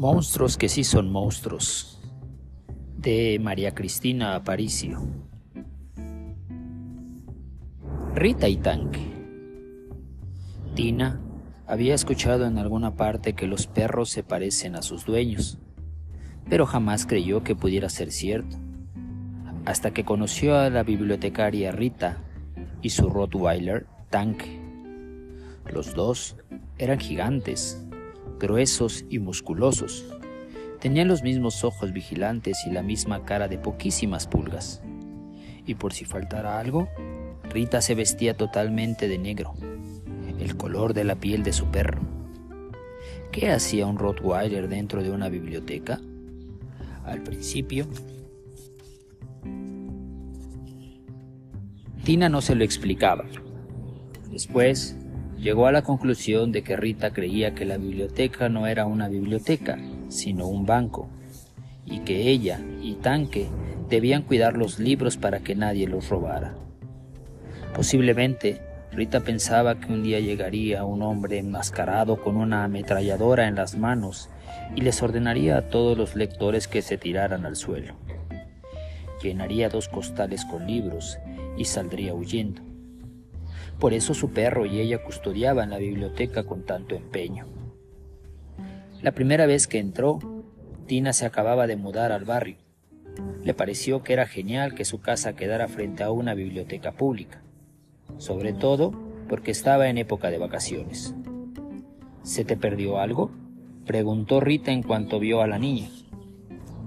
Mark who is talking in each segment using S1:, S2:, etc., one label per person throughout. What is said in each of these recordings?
S1: Monstruos que sí son monstruos de María Cristina Aparicio. Rita y Tanque. Tina había escuchado en alguna parte que los perros se parecen a sus dueños, pero jamás creyó que pudiera ser cierto, hasta que conoció a la bibliotecaria Rita y su Rottweiler Tanque. Los dos eran gigantes, gruesos y musculosos. Tenían los mismos ojos vigilantes y la misma cara de poquísimas pulgas. Y por si faltara algo, Rita se vestía totalmente de negro, el color de la piel de su perro. ¿Qué hacía un Rottweiler dentro de una biblioteca? Al principio, Tina no se lo explicaba. Después, llegó a la conclusión de que Rita creía que la biblioteca no era una biblioteca, sino un banco, y que ella y Tanque debían cuidar los libros para que nadie los robara. Posiblemente, Rita pensaba que un día llegaría un hombre enmascarado con una ametralladora en las manos y les ordenaría a todos los lectores que se tiraran al suelo. Llenaría dos costales con libros y saldría huyendo. Por eso su perro y ella custodiaban la biblioteca con tanto empeño. La primera vez que entró, Tina se acababa de mudar al barrio. Le pareció que era genial que su casa quedara frente a una biblioteca pública, sobre todo porque estaba en época de vacaciones. ¿Se te perdió algo? preguntó Rita en cuanto vio a la niña.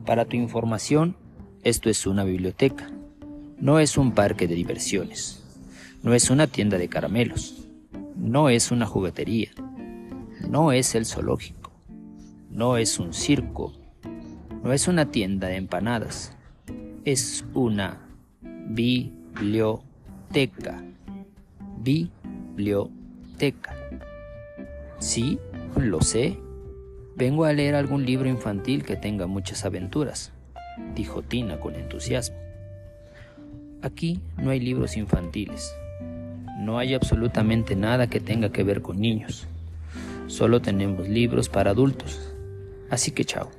S1: Para tu información, esto es una biblioteca, no es un parque de diversiones. No es una tienda de caramelos. No es una juguetería. No es el zoológico. No es un circo. No es una tienda de empanadas. Es una biblioteca. Biblioteca. Sí, lo sé. Vengo a leer algún libro infantil que tenga muchas aventuras, dijo Tina con entusiasmo. Aquí no hay libros infantiles. No hay absolutamente nada que tenga que ver con niños. Solo tenemos libros para adultos. Así que chao.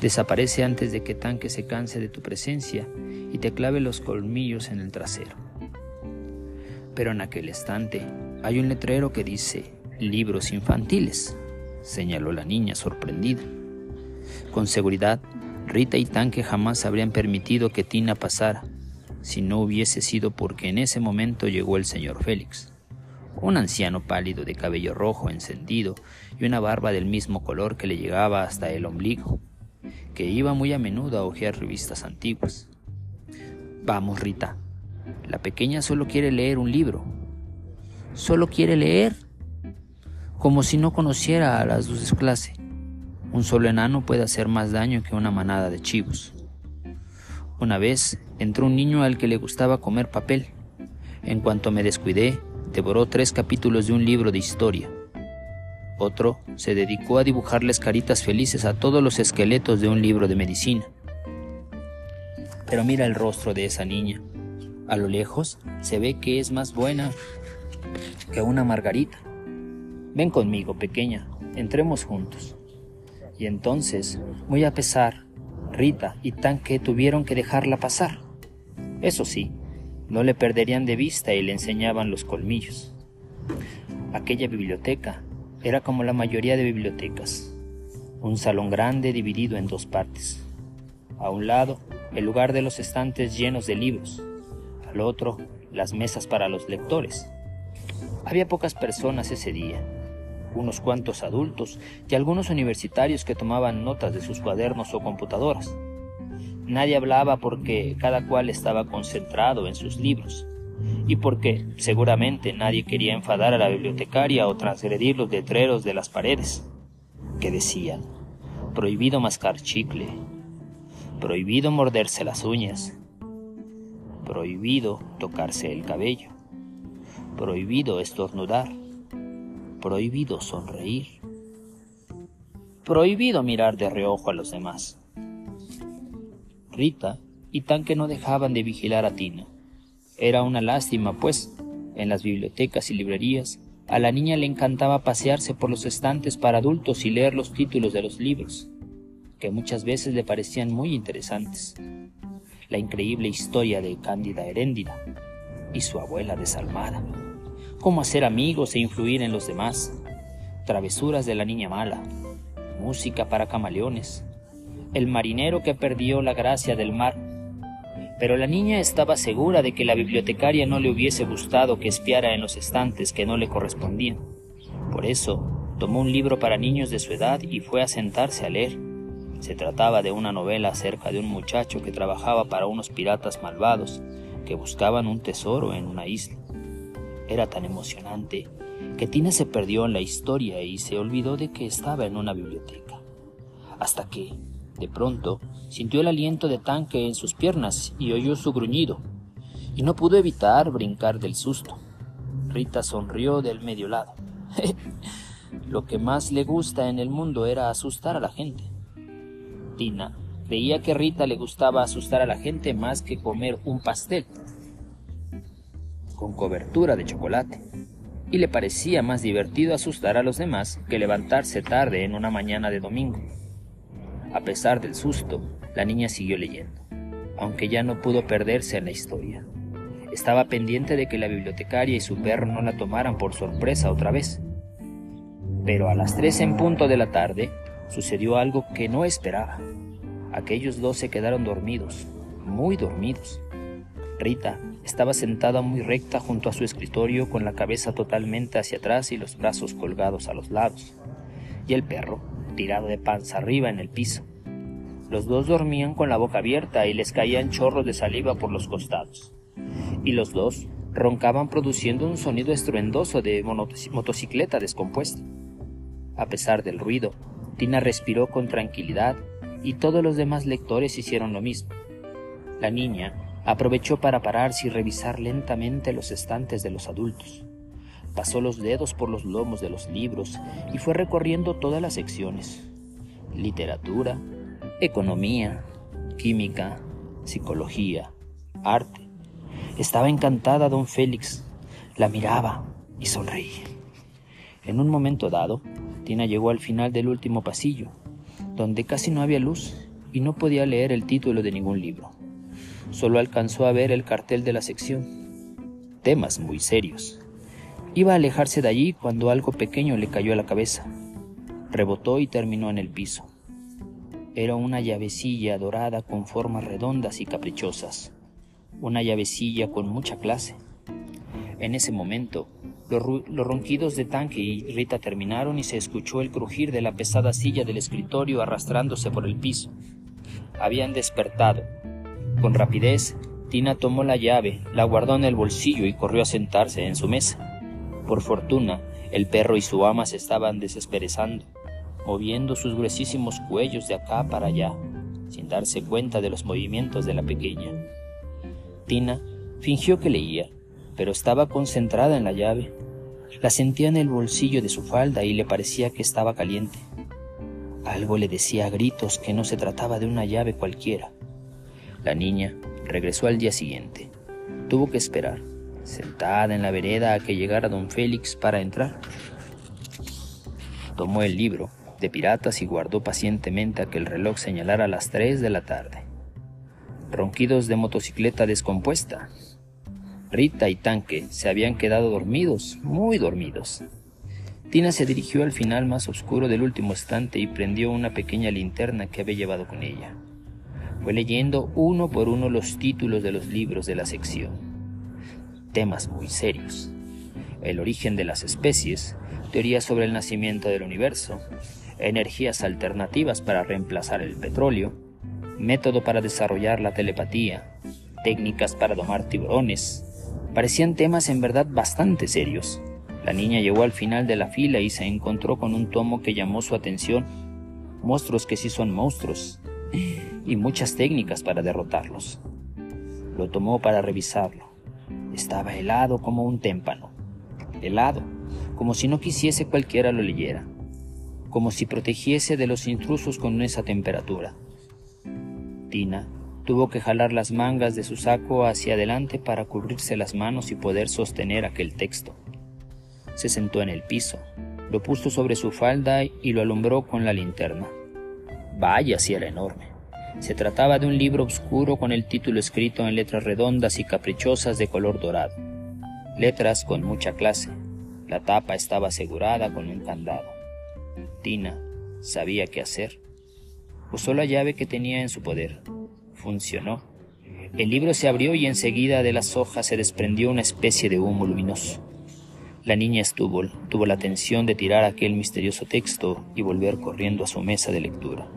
S1: Desaparece antes de que Tanque se canse de tu presencia y te clave los colmillos en el trasero. Pero en aquel estante hay un letrero que dice libros infantiles, señaló la niña sorprendida. Con seguridad, Rita y Tanque jamás habrían permitido que Tina pasara, si no hubiese sido porque en ese momento llegó el señor Félix, un anciano pálido de cabello rojo encendido y una barba del mismo color que le llegaba hasta el ombligo, que iba muy a menudo a hojear revistas antiguas. Vamos, Rita, la pequeña solo quiere leer un libro. Solo quiere leer, como si no conociera a las dos clase. Un solo enano puede hacer más daño que una manada de chivos. Una vez entró un niño al que le gustaba comer papel. En cuanto me descuidé, devoró tres capítulos de un libro de historia. Otro se dedicó a dibujarles caritas felices a todos los esqueletos de un libro de medicina. Pero mira el rostro de esa niña. A lo lejos se ve que es más buena que una margarita. Ven conmigo, pequeña, entremos juntos. Y entonces, muy a pesar, Rita y Tanque tuvieron que dejarla pasar. Eso sí, no le perderían de vista y le enseñaban los colmillos. Aquella biblioteca era como la mayoría de bibliotecas, un salón grande dividido en dos partes. A un lado, el lugar de los estantes llenos de libros, al otro, las mesas para los lectores. Había pocas personas ese día, unos cuantos adultos y algunos universitarios que tomaban notas de sus cuadernos o computadoras. Nadie hablaba porque cada cual estaba concentrado en sus libros y porque seguramente nadie quería enfadar a la bibliotecaria o transgredir los letreros de las paredes, que decían, prohibido mascar chicle, prohibido morderse las uñas, prohibido tocarse el cabello, prohibido estornudar, prohibido sonreír, prohibido mirar de reojo a los demás. Rita y Tanque no dejaban de vigilar a Tina. Era una lástima, pues, en las bibliotecas y librerías A la niña le encantaba pasearse por los estantes para adultos y leer los títulos de los libros, que muchas veces le parecían muy interesantes. La increíble historia de Cándida Heréndida y su abuela desalmada. Cómo hacer amigos e influir en los demás. Travesuras de la niña mala. Música para camaleones. El marinero que perdió la gracia del mar pero la niña estaba segura de que la bibliotecaria no le hubiese gustado que espiara en los estantes que no le correspondían. Por eso, tomó un libro para niños de su edad y fue a sentarse a leer. Se trataba de una novela acerca de un muchacho que trabajaba para unos piratas malvados que buscaban un tesoro en una isla. Era tan emocionante que Tina se perdió en la historia y se olvidó de que estaba en una biblioteca. Hasta que, de pronto, sintió el aliento de tanque en sus piernas y oyó su gruñido, y no pudo evitar brincar del susto. Rita sonrió del medio lado. Lo que más le gusta en el mundo era asustar a la gente. Tina creía que Rita le gustaba asustar a la gente más que comer un pastel con cobertura de chocolate, y le parecía más divertido asustar a los demás que levantarse tarde en una mañana de domingo. A pesar del susto, la niña siguió leyendo, aunque ya no pudo perderse en la historia. Estaba pendiente de que la bibliotecaria y su perro no la tomaran por sorpresa otra vez. Pero a las tres en punto de la tarde sucedió algo que no esperaba. Aquellos dos se quedaron dormidos, muy dormidos. Rita estaba sentada muy recta junto a su escritorio con la cabeza totalmente hacia atrás y los brazos colgados a los lados. Y el perro tirado de panza arriba en el piso. Los dos dormían con la boca abierta y les caían chorros de saliva por los costados. Y los dos roncaban produciendo un sonido estruendoso de motocicleta descompuesta. A pesar del ruido, Tina respiró con tranquilidad y todos los demás lectores hicieron lo mismo. La niña aprovechó para pararse y revisar lentamente los estantes de los adultos pasó los dedos por los lomos de los libros y fue recorriendo todas las secciones. Literatura, economía, química, psicología, arte. Estaba encantada don Félix, la miraba y sonreía. En un momento dado, Tina llegó al final del último pasillo, donde casi no había luz y no podía leer el título de ningún libro. Solo alcanzó a ver el cartel de la sección. Temas muy serios. Iba a alejarse de allí cuando algo pequeño le cayó a la cabeza. Rebotó y terminó en el piso. Era una llavecilla dorada con formas redondas y caprichosas. Una llavecilla con mucha clase. En ese momento, los, ronquidos de Tanque y Rita terminaron y se escuchó el crujir de la pesada silla del escritorio arrastrándose por el piso. Habían despertado. Con rapidez, Tina tomó la llave, la guardó en el bolsillo y corrió a sentarse en su mesa. Por fortuna, el perro y su ama se estaban desesperezando, moviendo sus gruesísimos cuellos de acá para allá, sin darse cuenta de los movimientos de la pequeña. Tina fingió que leía, pero estaba concentrada en la llave. La sentía en el bolsillo de su falda y le parecía que estaba caliente. Algo le decía a gritos que no se trataba de una llave cualquiera. La niña regresó al día siguiente. Tuvo que esperar sentada en la vereda a que llegara don Félix para entrar. Tomó el libro de piratas y guardó pacientemente a que el reloj señalara las tres de la tarde. Ronquidos de motocicleta descompuesta. Rita y Tanque se habían quedado dormidos, muy dormidos. Tina se dirigió al final más oscuro del último estante y prendió una pequeña linterna que había llevado con ella. Fue leyendo uno por uno los títulos de los libros de la sección temas muy serios. El origen de las especies, teorías sobre el nacimiento del universo, energías alternativas para reemplazar el petróleo, método para desarrollar la telepatía, técnicas para domar tiburones. Parecían temas en verdad bastante serios. La niña llegó al final de la fila y se encontró con un tomo que llamó su atención. Monstruos que sí son monstruos. Y muchas técnicas para derrotarlos. Lo tomó para revisarlo. Estaba helado como un témpano. Helado, como si no quisiese cualquiera lo leyera. Como si protegiese de los intrusos con esa temperatura. Tina tuvo que jalar las mangas de su saco hacia adelante para cubrirse las manos y poder sostener aquel texto. Se sentó en el piso, lo puso sobre su falda y lo alumbró con la linterna. Vaya, si era enorme. Se trataba de un libro oscuro con el título escrito en letras redondas y caprichosas de color dorado. Letras con mucha clase. La tapa estaba asegurada con un candado. Tina sabía qué hacer. Usó la llave que tenía en su poder. Funcionó. El libro se abrió y enseguida de las hojas se desprendió una especie de humo luminoso. La niña estuvo, tuvo la atención de tirar aquel misterioso texto y volver corriendo a su mesa de lectura.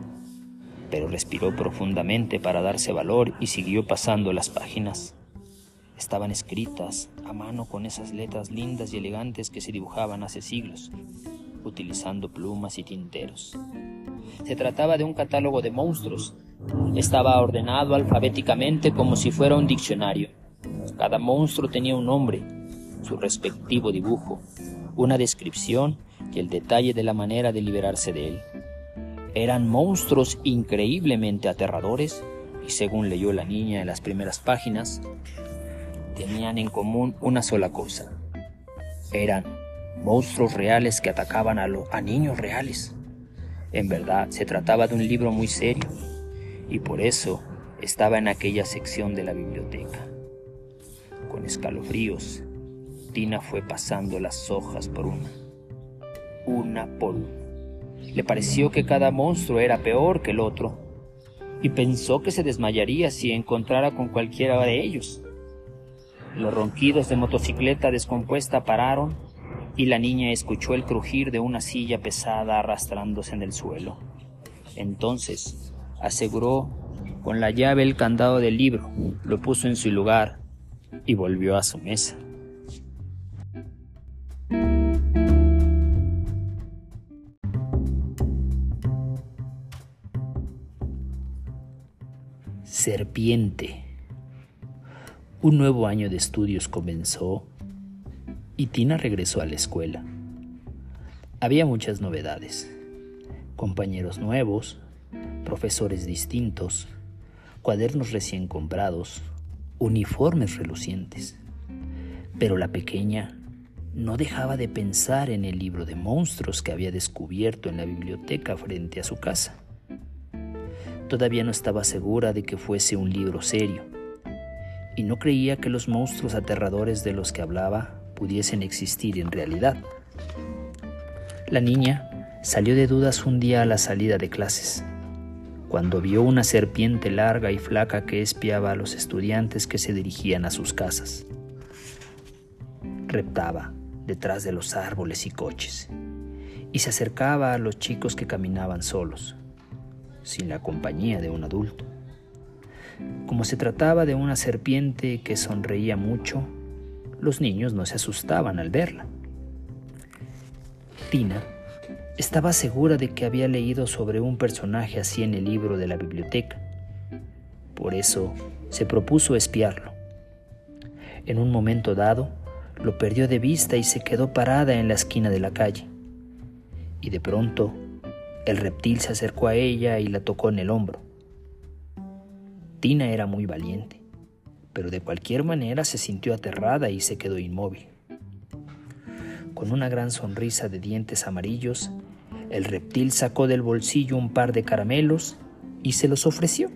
S1: Pero respiró profundamente para darse valor y siguió pasando las páginas. Estaban escritas a mano con esas letras lindas y elegantes que se dibujaban hace siglos, utilizando plumas y tinteros. Se trataba de un catálogo de monstruos. Estaba ordenado alfabéticamente como si fuera un diccionario. Cada monstruo tenía un nombre, su respectivo dibujo, una descripción y el detalle de la manera de liberarse de él. Eran monstruos increíblemente aterradores y según leyó la niña en las primeras páginas, tenían en común una sola cosa. Eran monstruos reales que atacaban a, niños reales. En verdad, se trataba de un libro muy serio y por eso estaba en aquella sección de la biblioteca. Con escalofríos, Tina fue pasando las hojas por una, una por. Le pareció que cada monstruo era peor que el otro y pensó que se desmayaría si encontrara con cualquiera de ellos. Los ronquidos de motocicleta descompuesta pararon y la niña escuchó el crujir de una silla pesada arrastrándose en el suelo. Entonces aseguró con la llave el candado del libro, lo puso en su lugar y volvió a su mesa. Serpiente. Un nuevo año de estudios comenzó y Tina regresó a la escuela. Había muchas novedades, compañeros nuevos, profesores distintos, cuadernos recién comprados, uniformes relucientes. Pero la pequeña no dejaba de pensar en el libro de monstruos que había descubierto en la biblioteca frente a su casa. Todavía no estaba segura de que fuese un libro serio, y no creía que los monstruos aterradores de los que hablaba pudiesen existir en realidad. La niña salió de dudas un día a la salida de clases, cuando vio una serpiente larga y flaca que espiaba a los estudiantes que se dirigían a sus casas. Reptaba detrás de los árboles y coches y se acercaba a los chicos que caminaban solos, sin la compañía de un adulto. Como se trataba de una serpiente que sonreía mucho, los niños no se asustaban al verla. Tina estaba segura de que había leído sobre un personaje así en el libro de la biblioteca. Por eso se propuso espiarlo. En un momento dado, lo perdió de vista y se quedó parada en la esquina de la calle. Y de pronto, el reptil se acercó a ella y la tocó en el hombro. Tina era muy valiente pero de cualquier manera se sintió aterrada y se quedó inmóvil. Con una gran sonrisa de dientes amarillos, el reptil sacó del bolsillo un par de caramelos y se los ofreció.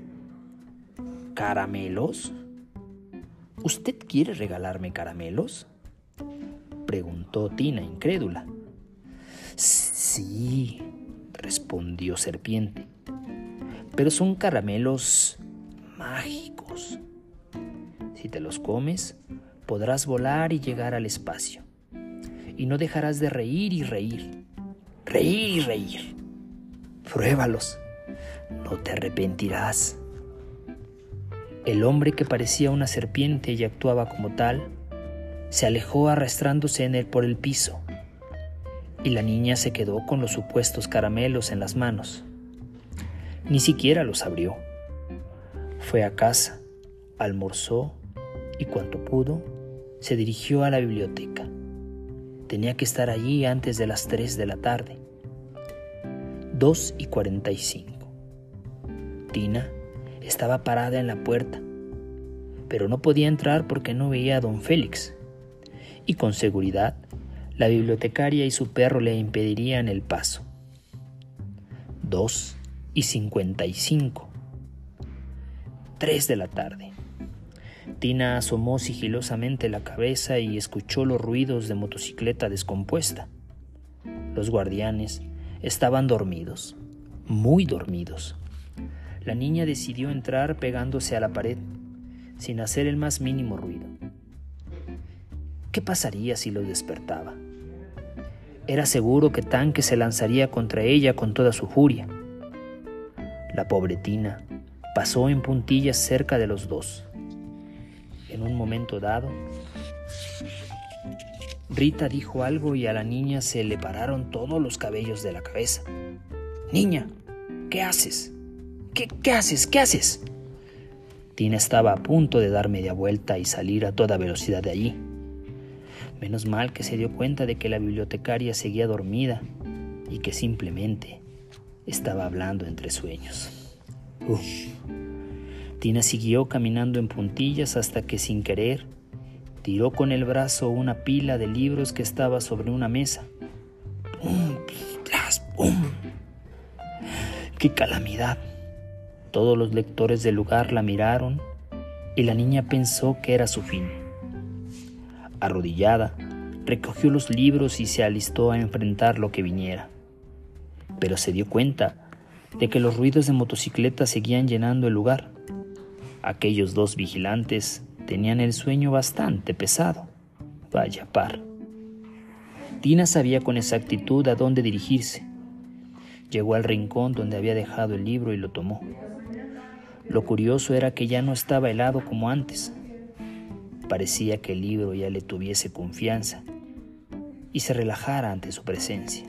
S1: ¿Caramelos? ¿Usted quiere regalarme caramelos? preguntó Tina, incrédula. Sí, respondió Serpiente, pero son caramelos mágicos. Si te los comes, podrás volar y llegar al espacio. Y no dejarás de reír y reír. Reír y reír. Pruébalos. No te arrepentirás. El hombre que parecía una serpiente y actuaba como tal, se alejó arrastrándose en él por el piso, y la niña se quedó con los supuestos caramelos en las manos. Ni siquiera los abrió. Fue a casa, almorzó y cuanto pudo, se dirigió a la biblioteca. Tenía que estar allí antes de las 3 de la tarde. 2 y 45. Tina estaba parada en la puerta, pero no podía entrar porque no veía a don Félix, y con seguridad La bibliotecaria y su perro le impedirían el paso. Dos y cincuenta y cinco. Tres de la tarde. Tina asomó sigilosamente la cabeza y escuchó los ruidos de motocicleta descompuesta. Los guardianes estaban dormidos, muy dormidos. La niña decidió entrar pegándose a la pared, sin hacer el más mínimo ruido. ¿Qué pasaría si los despertaba? Era seguro que Tanque se lanzaría contra ella con toda su furia. La pobre Tina pasó en puntillas cerca de los dos. En un momento dado, Rita dijo algo y a la niña se le pararon todos los cabellos de la cabeza. Niña, ¿qué haces? ¿Qué, qué haces? ¿Qué haces? Tina estaba a punto de dar media vuelta y salir a toda velocidad de allí. Menos mal que se dio cuenta de que la bibliotecaria seguía dormida y que simplemente estaba hablando entre sueños. Tina siguió caminando en puntillas hasta que sin querer tiró con el brazo una pila de libros que estaba sobre una mesa. ¡Pum! ¡Pum! ¡Qué calamidad! Todos los lectores del lugar la miraron y la niña pensó que era su fin. Arrodillada, recogió los libros y se alistó a enfrentar lo que viniera. Pero se dio cuenta de que los ruidos de motocicletas seguían llenando el lugar. Aquellos dos vigilantes tenían el sueño bastante pesado. Vaya par. Tina sabía con exactitud a dónde dirigirse. Llegó al rincón donde había dejado el libro y lo tomó. Lo curioso era que ya no estaba helado como antes. Parecía que el libro ya le tuviese confianza y se relajara ante su presencia.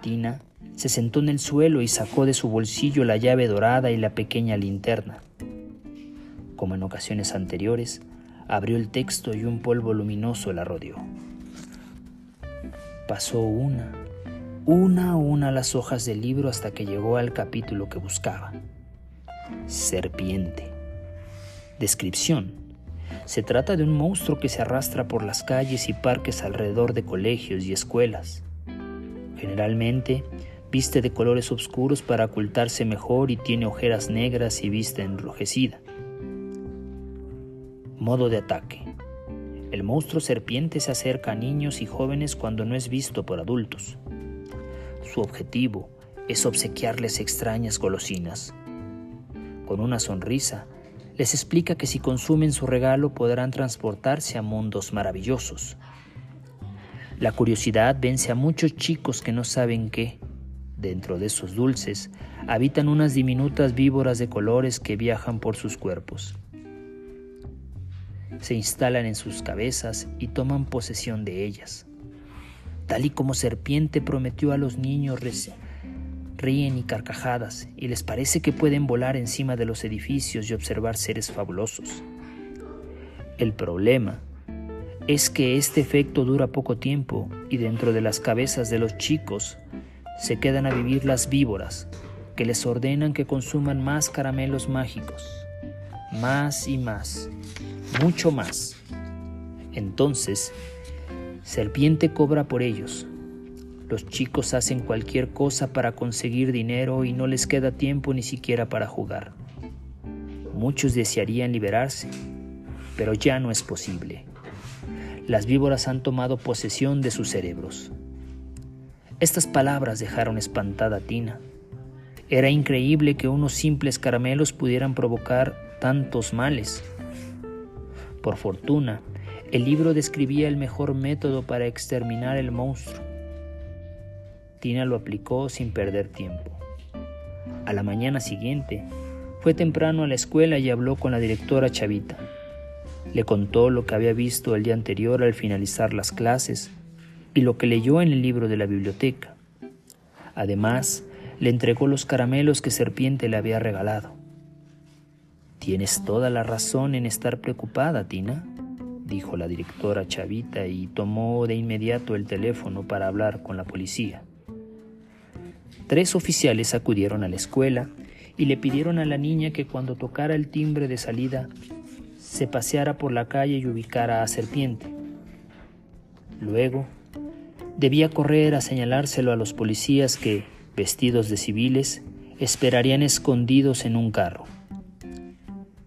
S1: Tina se sentó en el suelo y sacó de su bolsillo la llave dorada y la pequeña linterna. Como en ocasiones anteriores, abrió el texto y un polvo luminoso la rodeó. Pasó una, una a una las hojas del libro hasta que llegó al capítulo que buscaba. Serpiente. Descripción. Se trata de un monstruo que se arrastra por las calles y parques alrededor de colegios y escuelas. Generalmente viste de colores oscuros para ocultarse mejor y tiene ojeras negras y vista enrojecida. Modo de ataque. El monstruo serpiente se acerca a niños y jóvenes cuando no es visto por adultos. Su objetivo es obsequiarles extrañas golosinas. Con una sonrisa, les explica que si consumen su regalo podrán transportarse a mundos maravillosos. La curiosidad vence a muchos chicos que no saben que, dentro de esos dulces, habitan unas diminutas víboras de colores que viajan por sus cuerpos. Se instalan en sus cabezas y toman posesión de ellas. Tal y como Serpiente prometió a los niños ríen y carcajadas y les parece que pueden volar encima de los edificios y observar seres fabulosos. El problema es que este efecto dura poco tiempo y dentro de las cabezas de los chicos se quedan a vivir las víboras que les ordenan que consuman más caramelos mágicos, más y más, mucho más. Entonces, Serpiente cobra por ellos, los chicos hacen cualquier cosa para conseguir dinero y no les queda tiempo ni siquiera para jugar. Muchos desearían liberarse, pero ya no es posible. Las víboras han tomado posesión de sus cerebros. Estas palabras dejaron espantada a Tina. Era increíble que unos simples caramelos pudieran provocar tantos males. Por fortuna, el libro describía el mejor método para exterminar el monstruo Tina lo aplicó sin perder tiempo. A la mañana siguiente, fue temprano a la escuela y habló con la directora Chavita. Le contó lo que había visto el día anterior al finalizar las clases y lo que leyó en el libro de la biblioteca. Además, le entregó los caramelos que Serpiente le había regalado. Tienes toda la razón en estar preocupada, Tina, dijo la directora Chavita y tomó de inmediato el teléfono para hablar con la policía. Tres oficiales acudieron a la escuela y le pidieron a la niña que cuando tocara el timbre de salida se paseara por la calle y ubicara a Serpiente. Luego, debía correr a señalárselo a los policías que, vestidos de civiles, esperarían escondidos en un carro.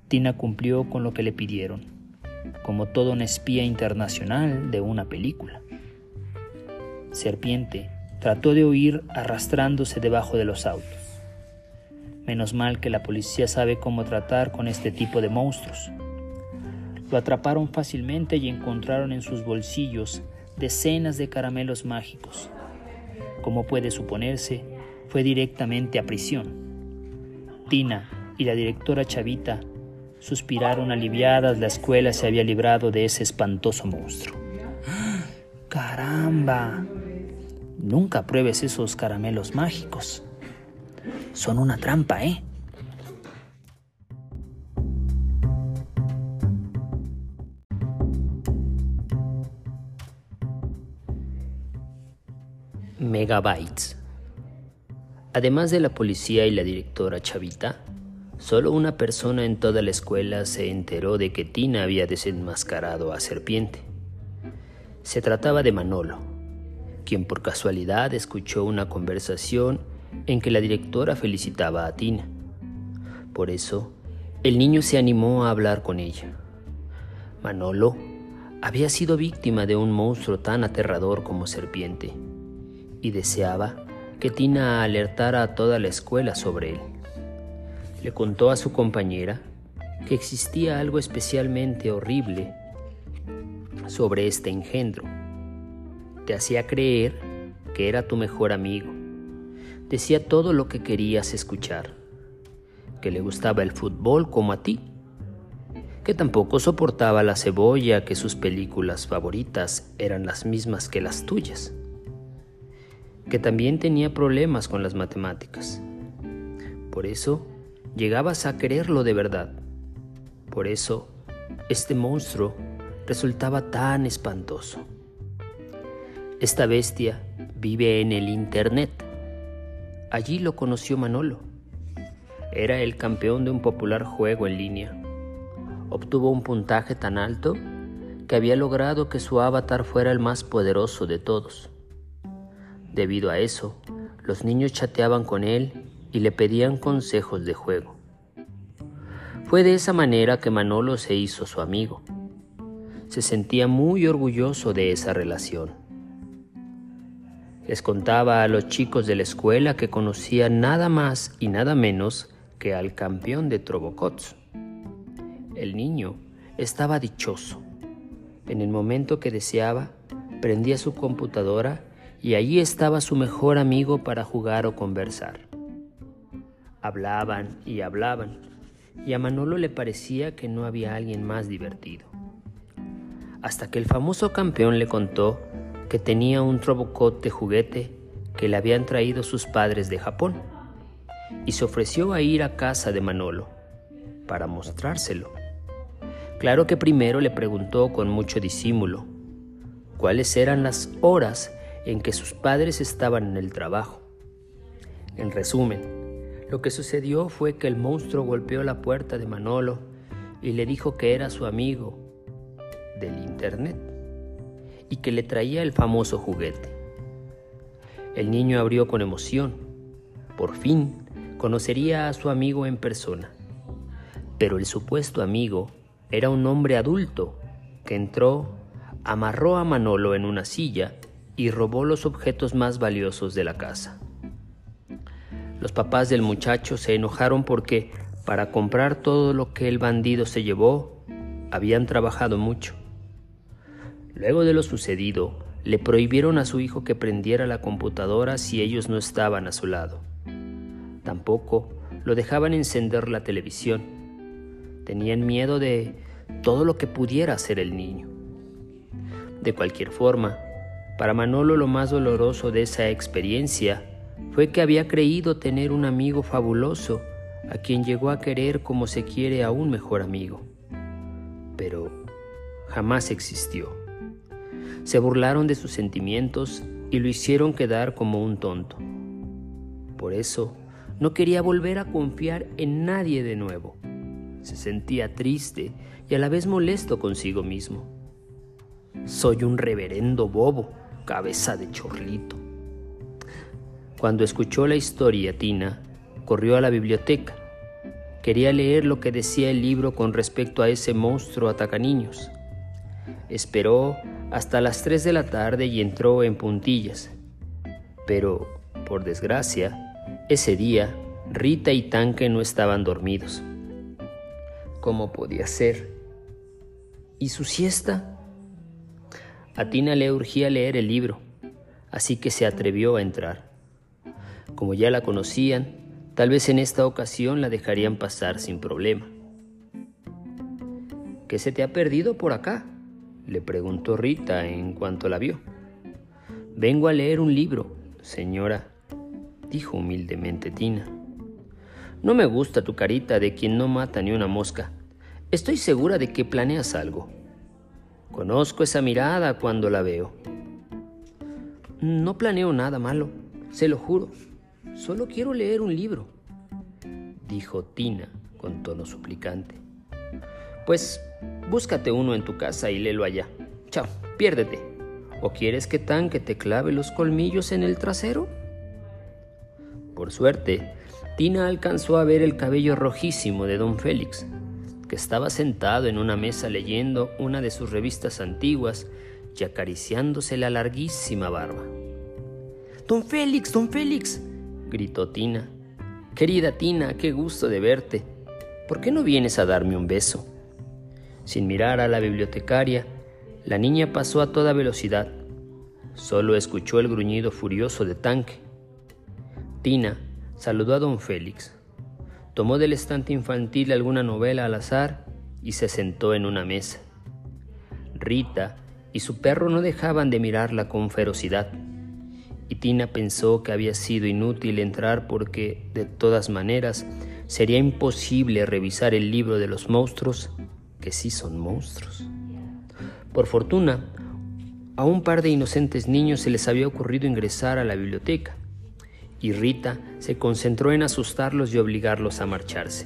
S1: Tina cumplió con lo que le pidieron, como todo un espía internacional de una película. Serpiente trató de huir arrastrándose debajo de los autos. Menos mal que la policía sabe cómo tratar con este tipo de monstruos. Lo atraparon fácilmente y encontraron en sus bolsillos decenas de caramelos mágicos. Como puede suponerse, fue directamente a prisión. Tina y la directora Chavita suspiraron aliviadas, la escuela se había librado de ese espantoso monstruo. ¡Caramba! Nunca pruebes esos caramelos mágicos. Son una trampa, ¿eh? Megabytes. Además de la policía y la directora Chavita, solo una persona en toda la escuela se enteró de que Tina había desenmascarado a Serpiente. Se trataba de Manolo, quien por casualidad escuchó una conversación en que la directora felicitaba a Tina. Por eso, el niño se animó a hablar con ella. Manolo había sido víctima de un monstruo tan aterrador como serpiente y deseaba que Tina alertara a toda la escuela sobre él. Le contó a su compañera que existía algo especialmente horrible sobre este engendro. Te hacía creer que era tu mejor amigo. Decía todo lo que querías escuchar. Que le gustaba el fútbol como a ti. Que tampoco soportaba la cebolla, que sus películas favoritas eran las mismas que las tuyas que también tenía problemas con las matemáticas. Por eso llegabas a creerlo de verdad. Por eso este monstruo resultaba tan espantoso. Esta bestia vive en el Internet. Allí lo conoció Manolo. Era el campeón de un popular juego en línea. Obtuvo un puntaje tan alto que había logrado que su avatar fuera el más poderoso de todos. Debido a eso, los niños chateaban con él y le pedían consejos de juego. Fue de esa manera que Manolo se hizo su amigo. Se sentía muy orgulloso de esa relación. Les contaba a los chicos de la escuela que conocía nada más y nada menos que al campeón de Trobocots. El niño estaba dichoso. En el momento que deseaba, prendía su computadora y allí estaba su mejor amigo para jugar o conversar. Hablaban y hablaban, y a Manolo le parecía que no había alguien más divertido. Hasta que el famoso campeón le contó que tenía un Robocop de juguete que le habían traído sus padres de Japón, y se ofreció a ir a casa de Manolo para mostrárselo. Claro que primero le preguntó con mucho disimulo cuáles eran las horas en que sus padres estaban en el trabajo. En resumen, lo que sucedió fue que el monstruo golpeó la puerta de Manolo y le dijo que era su amigo del Internet y que le traía el famoso juguete. El niño abrió con emoción. Por fin conocería a su amigo en persona. Pero el supuesto amigo era un hombre adulto que entró, amarró a Manolo en una silla y robó los objetos más valiosos de la casa. Los papás del muchacho se enojaron porque, para comprar todo lo que el bandido se llevó, habían trabajado mucho. Luego de lo sucedido, le prohibieron a su hijo que prendiera la computadora si ellos no estaban a su lado. Tampoco lo dejaban encender la televisión. Tenían miedo de todo lo que pudiera hacer el niño. De cualquier forma, para Manolo lo más doloroso de esa experiencia fue que había creído tener un amigo fabuloso a quien llegó a querer como se quiere a un mejor amigo. Pero jamás existió. Se burlaron de sus sentimientos y lo hicieron quedar como un tonto. Por eso no quería volver a confiar en nadie de nuevo. Se sentía triste y a la vez molesto consigo mismo. Soy un reverendo bobo, cabeza de chorlito. Cuando escuchó la historia, Tina corrió a la biblioteca. Quería leer lo que decía el libro con respecto a ese monstruo atacaniños. Esperó hasta las 3 de la tarde y entró en puntillas. Pero, por desgracia, ese día Rita y Tanque no estaban dormidos. ¿Cómo podía ser? ¿Y su siesta? A Tina le urgía leer el libro, así que se atrevió a entrar. Como ya la conocían, tal vez en esta ocasión la dejarían pasar sin problema. ¿Qué se te ha perdido por acá? Le preguntó Rita en cuanto la vio. Vengo a leer un libro, señora, dijo humildemente Tina. No me gusta tu carita de quien no mata ni una mosca. Estoy segura de que planeas algo. Conozco esa mirada cuando la veo. No planeo nada malo, se lo juro. Solo quiero leer un libro, dijo Tina con tono suplicante. Pues búscate uno en tu casa y léelo allá. Chao, piérdete. ¿O quieres que Tanque te clave los colmillos en el trasero? Por suerte, Tina alcanzó a ver el cabello rojísimo de don Félix, que estaba sentado en una mesa leyendo una de sus revistas antiguas y acariciándose la larguísima barba. Don Félix, don Félix, gritó Tina. Querida Tina, qué gusto de verte. ¿Por qué no vienes a darme un beso? Sin mirar a la bibliotecaria, la niña pasó a toda velocidad. Solo escuchó el gruñido furioso de Tanque. Tina saludó a don Félix, tomó del estante infantil alguna novela al azar y se sentó en una mesa. Rita y su perro no dejaban de mirarla con ferocidad, y Tina pensó que había sido inútil entrar porque, de todas maneras, sería imposible revisar el libro de los monstruos, que sí son monstruos. Por fortuna, a un par de inocentes niños se les había ocurrido ingresar a la biblioteca, y Rita se concentró en asustarlos y obligarlos a marcharse,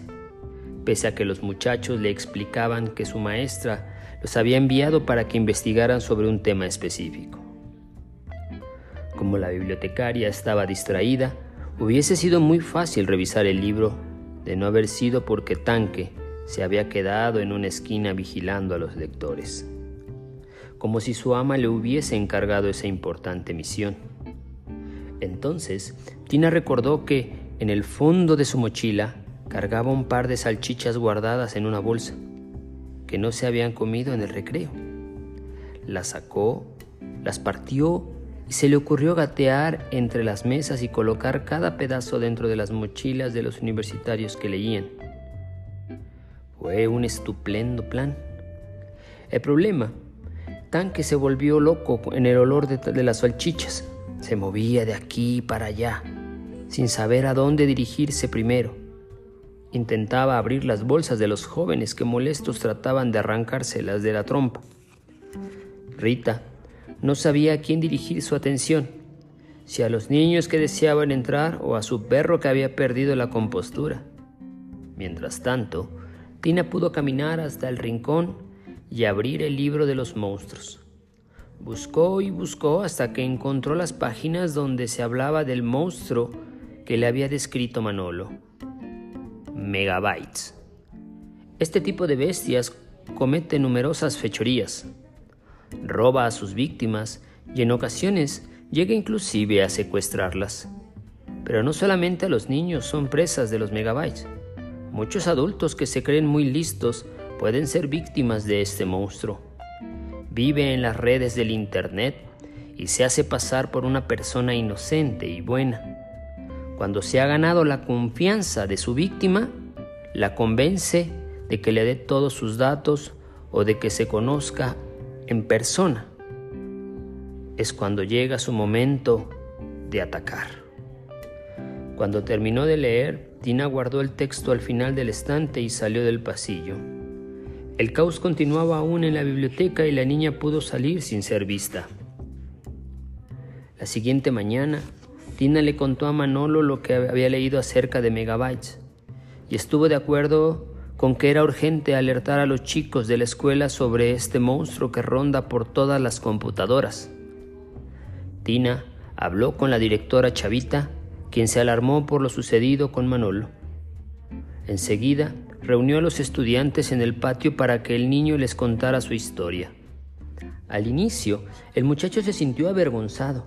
S1: pese a que los muchachos le explicaban que su maestra los había enviado para que investigaran sobre un tema específico. Como la bibliotecaria estaba distraída, hubiese sido muy fácil revisar el libro de no haber sido porque Tanque se había quedado en una esquina vigilando a los lectores, como si su ama le hubiese encargado esa importante misión. Entonces, Tina recordó que en el fondo de su mochila cargaba un par de salchichas guardadas en una bolsa, que no se habían comido en el recreo. Las sacó, las partió y se le ocurrió gatear entre las mesas y colocar cada pedazo dentro de las mochilas de los universitarios que leían. Fue un estupendo plan. El problema, tan que se volvió loco en el olor de, de las salchichas. Se movía de aquí para allá, sin saber a dónde dirigirse primero. Intentaba abrir las bolsas de los jóvenes que molestos trataban de arrancárselas de la trompa. Rita no sabía a quién dirigir su atención, si a los niños que deseaban entrar o a su perro que había perdido la compostura. Mientras tanto, Tina pudo caminar hasta el rincón y abrir el libro de los monstruos. Buscó y buscó hasta que encontró las páginas donde se hablaba del monstruo que le había descrito Manolo. Megabytes. Este tipo de bestias comete numerosas fechorías. Roba a sus víctimas y en ocasiones llega inclusive a secuestrarlas. Pero no solamente los niños son presas de los megabytes. Muchos adultos que se creen muy listos pueden ser víctimas de este monstruo vive en las redes del Internet y se hace pasar por una persona inocente y buena. Cuando se ha ganado la confianza de su víctima, la convence de que le dé todos sus datos o de que se conozca en persona. Es cuando llega su momento de atacar. Cuando terminó de leer, Tina guardó el texto al final del estante y salió del pasillo. El caos continuaba aún en la biblioteca y la niña pudo salir sin ser vista. La siguiente mañana, Tina le contó a Manolo lo que había leído acerca de Megabytes y estuvo de acuerdo con que era urgente alertar a los chicos de la escuela sobre este monstruo que ronda por todas las computadoras. Tina habló con la directora Chavita, quien se alarmó por lo sucedido con Manolo. Enseguida reunió a los estudiantes en el patio para que el niño les contara su historia. Al inicio, el muchacho se sintió avergonzado.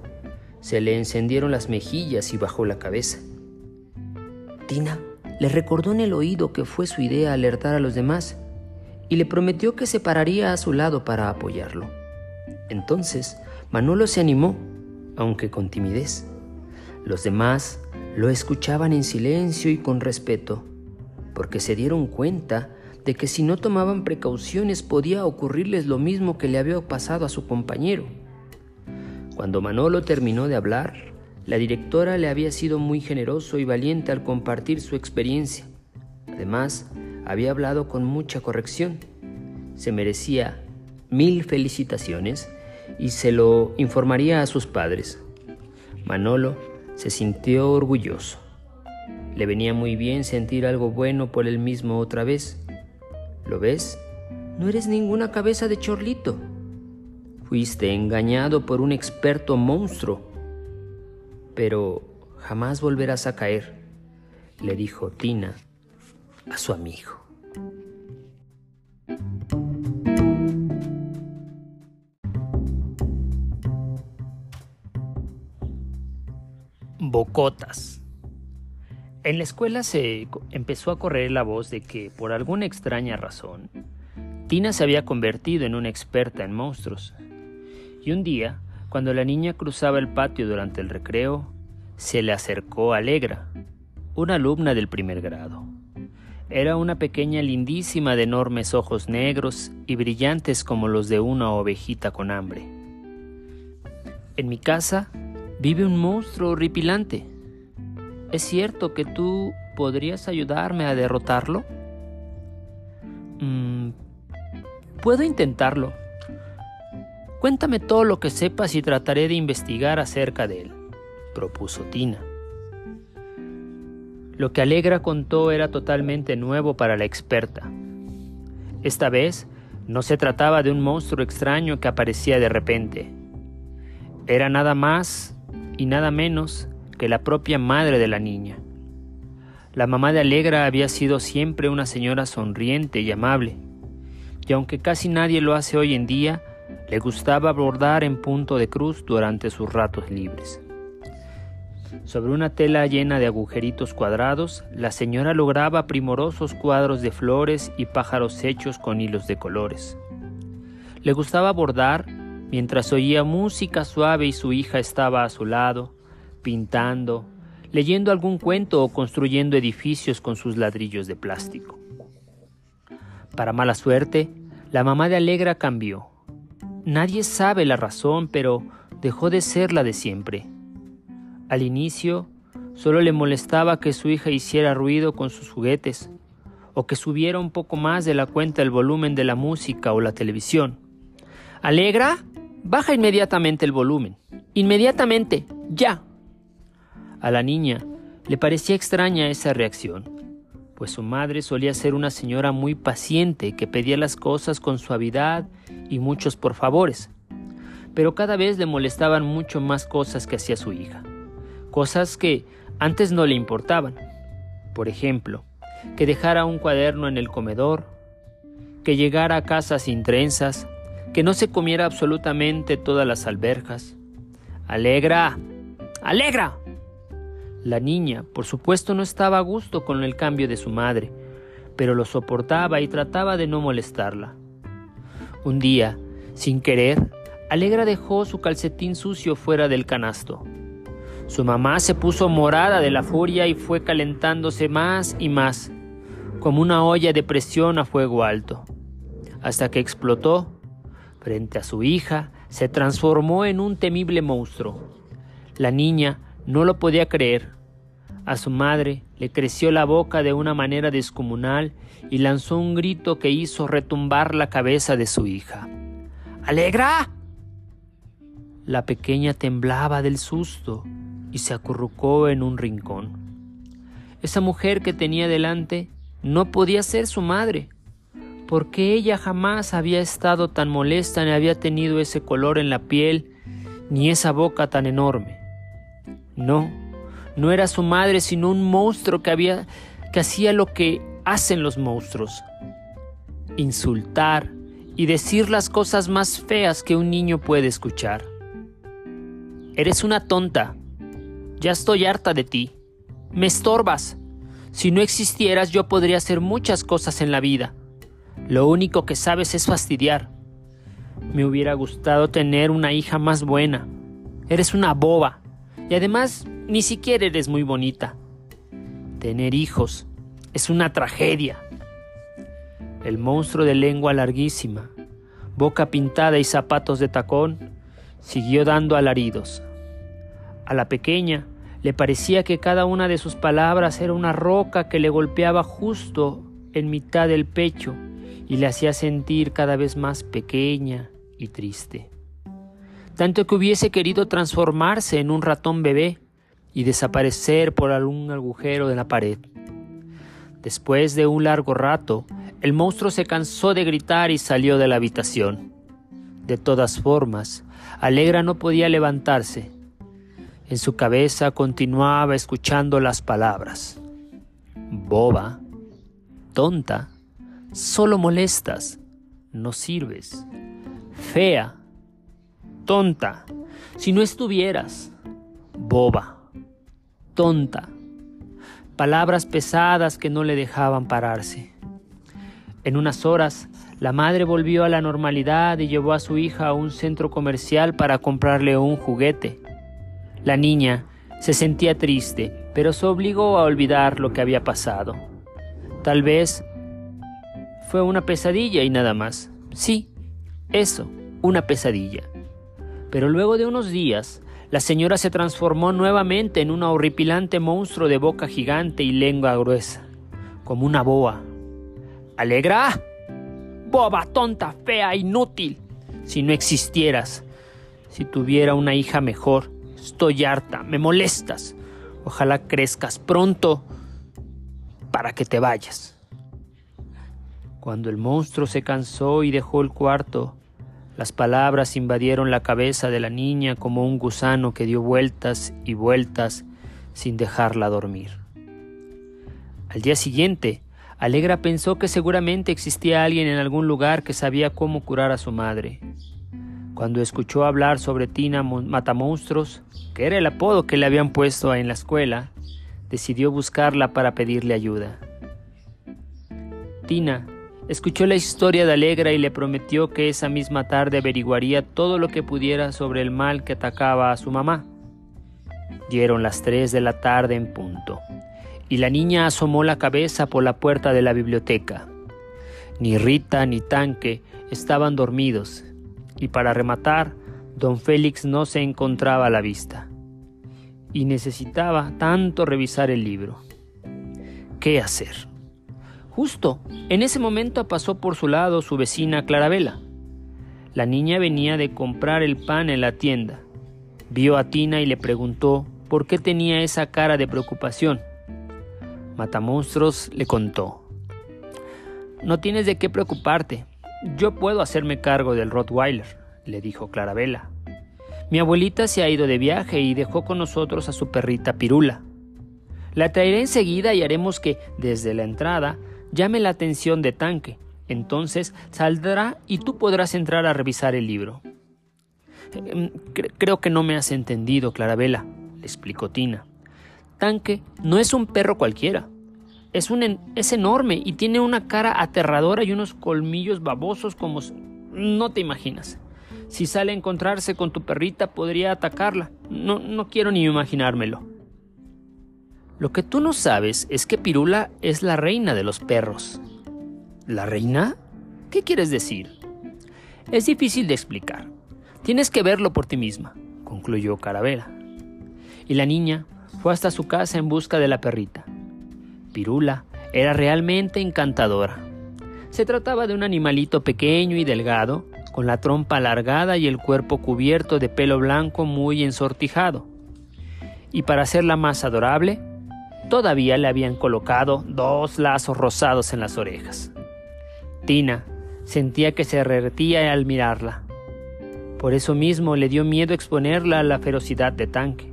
S1: Se le encendieron las mejillas y bajó la cabeza. Tina le recordó en el oído que fue su idea alertar a los demás y le prometió que se pararía a su lado para apoyarlo. Entonces, Manolo se animó, aunque con timidez. Los demás lo escuchaban en silencio y con respeto, porque se dieron cuenta de que si no tomaban precauciones podía ocurrirles lo mismo que le había pasado a su compañero. Cuando Manolo terminó de hablar, la directora le había sido muy generoso y valiente al compartir su experiencia. Además, había hablado con mucha corrección. Se merecía mil felicitaciones y se lo informaría a sus padres. Manolo se sintió orgulloso. Le venía muy bien sentir algo bueno por él mismo otra vez. ¿Lo ves? No eres ninguna cabeza de chorlito. Fuiste engañado por un experto monstruo pero jamás volverás a caer, le dijo Tina a su amigo. Bocotas. En la escuela se empezó a correr la voz de que, por alguna extraña razón, Tina se había convertido en una experta en monstruos. Y un día, cuando la niña cruzaba el patio durante el recreo, se le acercó Alegra, una alumna del primer grado. Era una pequeña lindísima de enormes ojos negros y brillantes como los de una ovejita con hambre. En mi casa vive un monstruo horripilante. ¿Es cierto que tú podrías ayudarme a derrotarlo? Mm, puedo intentarlo, Cuéntame todo lo que sepas y trataré de investigar acerca de él, propuso Tina. Lo que Alegra contó era totalmente nuevo para la experta. Esta vez no se trataba de un monstruo extraño que aparecía de repente. Era nada más y nada menos que la propia madre de la niña. La mamá de Alegra había sido siempre una señora sonriente y amable, y aunque casi nadie lo hace hoy en día, le gustaba bordar en punto de cruz durante sus ratos libres. Sobre una tela llena de agujeritos cuadrados, la señora lograba primorosos cuadros de flores y pájaros hechos con hilos de colores. Le gustaba bordar mientras oía música suave y su hija estaba a su lado, pintando, leyendo algún cuento o construyendo edificios con sus ladrillos de plástico. Para mala suerte, la mamá de Alegra cambió. Nadie sabe la razón, pero dejó de ser la de siempre. Al inicio, solo le molestaba que su hija hiciera ruido con sus juguetes, o que subiera un poco más de la cuenta el volumen de la música o la televisión. ¿Alegra? Baja inmediatamente el volumen. Inmediatamente, ya. A la niña le parecía extraña esa reacción, pues su madre solía ser una señora muy paciente que pedía las cosas con suavidad y muchos por favores. Pero cada vez le molestaban mucho más cosas que hacía su hija. Cosas que antes no le importaban. Por ejemplo, que dejara un cuaderno en el comedor, que llegara a casa sin trenzas, que no se comiera absolutamente todas las alberjas. ¡Alegra! ¡Alegra! La niña, por supuesto, no estaba a gusto con el cambio de su madre, pero lo soportaba y trataba de no molestarla. Un día, sin querer, Alegra dejó su calcetín sucio fuera del canasto. Su mamá se puso morada de la furia y fue calentándose más y más, como una olla de presión a fuego alto, hasta que explotó. Frente a su hija, se transformó en un temible monstruo. La niña no lo podía creer. A su madre le creció la boca de una manera descomunal y lanzó un grito que hizo retumbar la cabeza de su hija. ¡Alegra! La pequeña temblaba del susto y se acurrucó en un rincón. Esa mujer que tenía delante no podía ser su madre, porque ella jamás había estado tan molesta ni había tenido ese color en la piel ni esa boca tan enorme. No, no era su madre, sino un monstruo que había que hacía lo que hacen los monstruos. Insultar y decir las cosas más feas que un niño puede escuchar. Eres una tonta. Ya estoy harta de ti. Me estorbas. Si no existieras yo podría hacer muchas cosas en la vida. Lo único que sabes es fastidiar. Me hubiera gustado tener una hija más buena. Eres una boba. Y además ni siquiera eres muy bonita. Tener hijos es una tragedia. El monstruo de lengua larguísima, boca pintada y zapatos de tacón, siguió dando alaridos. A la pequeña le parecía que cada una de sus palabras era una roca que le golpeaba justo en mitad del pecho y le hacía sentir cada vez más pequeña y triste. Tanto que hubiese querido transformarse en un ratón bebé y desaparecer por algún agujero de la pared. Después de un largo rato, el monstruo se cansó de gritar y salió de la habitación. De todas formas, Alegra no podía levantarse. En su cabeza continuaba escuchando las palabras. Boba, tonta, solo molestas, no sirves. Fea, tonta, si no estuvieras. Boba, tonta. Palabras pesadas que no le dejaban pararse. En unas horas, la madre volvió a la normalidad y llevó a su hija a un centro comercial para comprarle un juguete. La niña se sentía triste, pero se obligó a olvidar lo que había pasado. Tal vez fue una pesadilla y nada más. Sí, eso, una pesadilla. Pero luego de unos días, la señora se transformó nuevamente en un horripilante monstruo de boca gigante y lengua gruesa, como una boa. ¡Alegra! boba, tonta, fea, inútil. Si no existieras, si tuviera una hija mejor, estoy harta, me molestas. Ojalá crezcas pronto para que te vayas. Cuando el monstruo se cansó y dejó el cuarto, las palabras invadieron la cabeza de la niña como un gusano que dio vueltas y vueltas sin dejarla dormir. Al día siguiente, Alegra pensó que seguramente existía alguien en algún lugar que sabía cómo curar a su madre. Cuando escuchó hablar sobre Tina Matamonstruos, que era el apodo que le habían puesto en la escuela, decidió buscarla para pedirle ayuda. Tina escuchó la historia de Alegra y le prometió que esa misma tarde averiguaría todo lo que pudiera sobre el mal que atacaba a su mamá. Dieron las tres de la tarde en punto y la niña asomó la cabeza por la puerta de la biblioteca. Ni Rita ni Tanque estaban dormidos, y para rematar, don Félix no se encontraba a la vista, y necesitaba tanto revisar el libro. ¿Qué hacer? Justo en ese momento pasó por su lado su vecina Clarabela. La niña venía de comprar el pan en la tienda. Vio a Tina y le preguntó por qué tenía esa cara de preocupación. Matamonstruos le contó. No tienes de qué preocuparte. Yo puedo hacerme cargo del Rottweiler, le dijo Clarabella. Mi abuelita se ha ido de viaje y dejó con nosotros a su perrita Pirula. La traeré enseguida y haremos que, desde la entrada, llame la atención de Tanque. Entonces saldrá y tú podrás entrar a revisar el libro. Em, creo que no me has entendido, Clarabella, le explicó Tina tanque no es un perro cualquiera. Es, un es enorme y tiene una cara aterradora y unos colmillos babosos como no te imaginas. Si sale a encontrarse con tu perrita podría atacarla. No, no quiero ni imaginármelo. Lo que tú no sabes es que Pirula es la reina de los perros. ¿La reina? ¿Qué quieres decir? Es difícil de explicar. Tienes que verlo por ti misma, concluyó Caravera. Y la niña, fue hasta su casa en busca de la perrita. Pirula era realmente encantadora. Se trataba de un animalito pequeño y delgado, con la trompa alargada y el cuerpo cubierto de pelo blanco muy ensortijado. Y para hacerla más adorable, Todavía le habían colocado dos lazos rosados en las orejas. Tina sentía que se derretía al mirarla. Por eso mismo le dio miedo exponerla a la ferocidad de Tanque.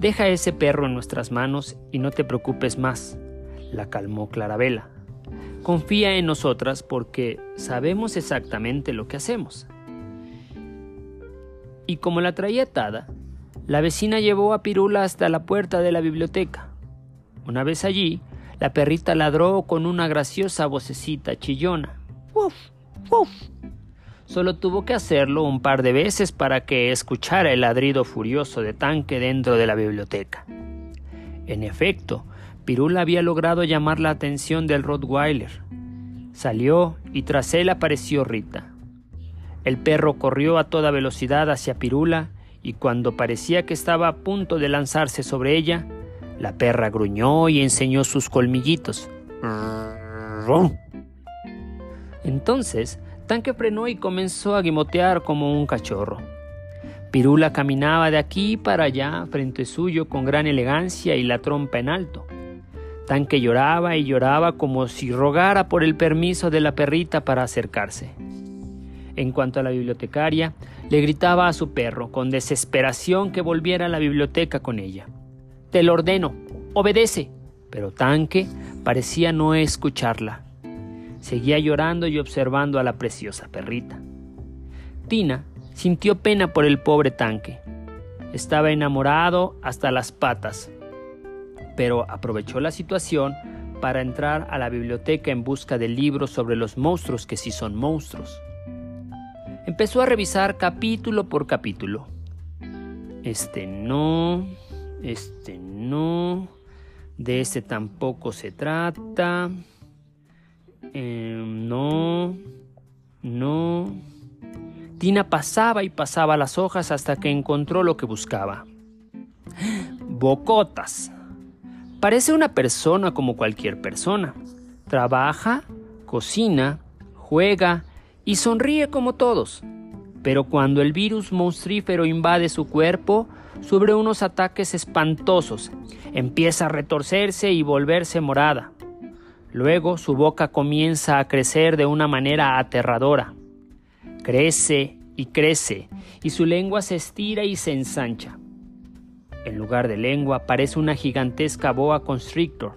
S1: Deja ese perro en nuestras manos y no te preocupes más, la calmó Clarabella. Confía en nosotras porque sabemos exactamente lo que hacemos. Y como la traía atada, la vecina llevó a Pirula hasta la puerta de la biblioteca. Una vez allí, la perrita ladró con una graciosa vocecita chillona. ¡Uf! ¡Uf! Solo tuvo que hacerlo un par de veces para que escuchara el ladrido furioso de tanque dentro de la biblioteca. En efecto, Pirula había logrado llamar la atención del Rottweiler. Salió y tras él apareció Rita. El perro corrió a toda velocidad hacia Pirula y cuando parecía que estaba a punto de lanzarse sobre ella, la perra gruñó y enseñó sus colmillitos. Entonces, Tanque frenó y comenzó a guimotear como un cachorro. Pirula caminaba de aquí para allá frente suyo con gran elegancia y la trompa en alto. Tanque lloraba y lloraba como si rogara por el permiso de la perrita para acercarse. En cuanto a la bibliotecaria, le gritaba a su perro con desesperación que volviera a la biblioteca con ella. Te lo ordeno, obedece. Pero Tanque parecía no escucharla. Seguía llorando y observando a la preciosa perrita. Tina sintió pena por el pobre Tanque. Estaba enamorado hasta las patas, pero aprovechó la situación para entrar a la biblioteca en busca de libros sobre los monstruos que sí son monstruos. Empezó a revisar capítulo por capítulo. Este no, este no, de este tampoco se trata. Em, no, no. Tina pasaba y pasaba las hojas hasta que encontró lo que buscaba. Bocotas. Parece una persona como cualquier persona. Trabaja, cocina, juega y sonríe como todos. Pero cuando el virus monstrífero invade su cuerpo, sufre unos ataques espantosos, empieza a retorcerse y volverse morada. Luego su boca comienza a crecer de una manera aterradora. Crece y crece, y su lengua se estira y se ensancha. En lugar de lengua parece una gigantesca boa constrictor.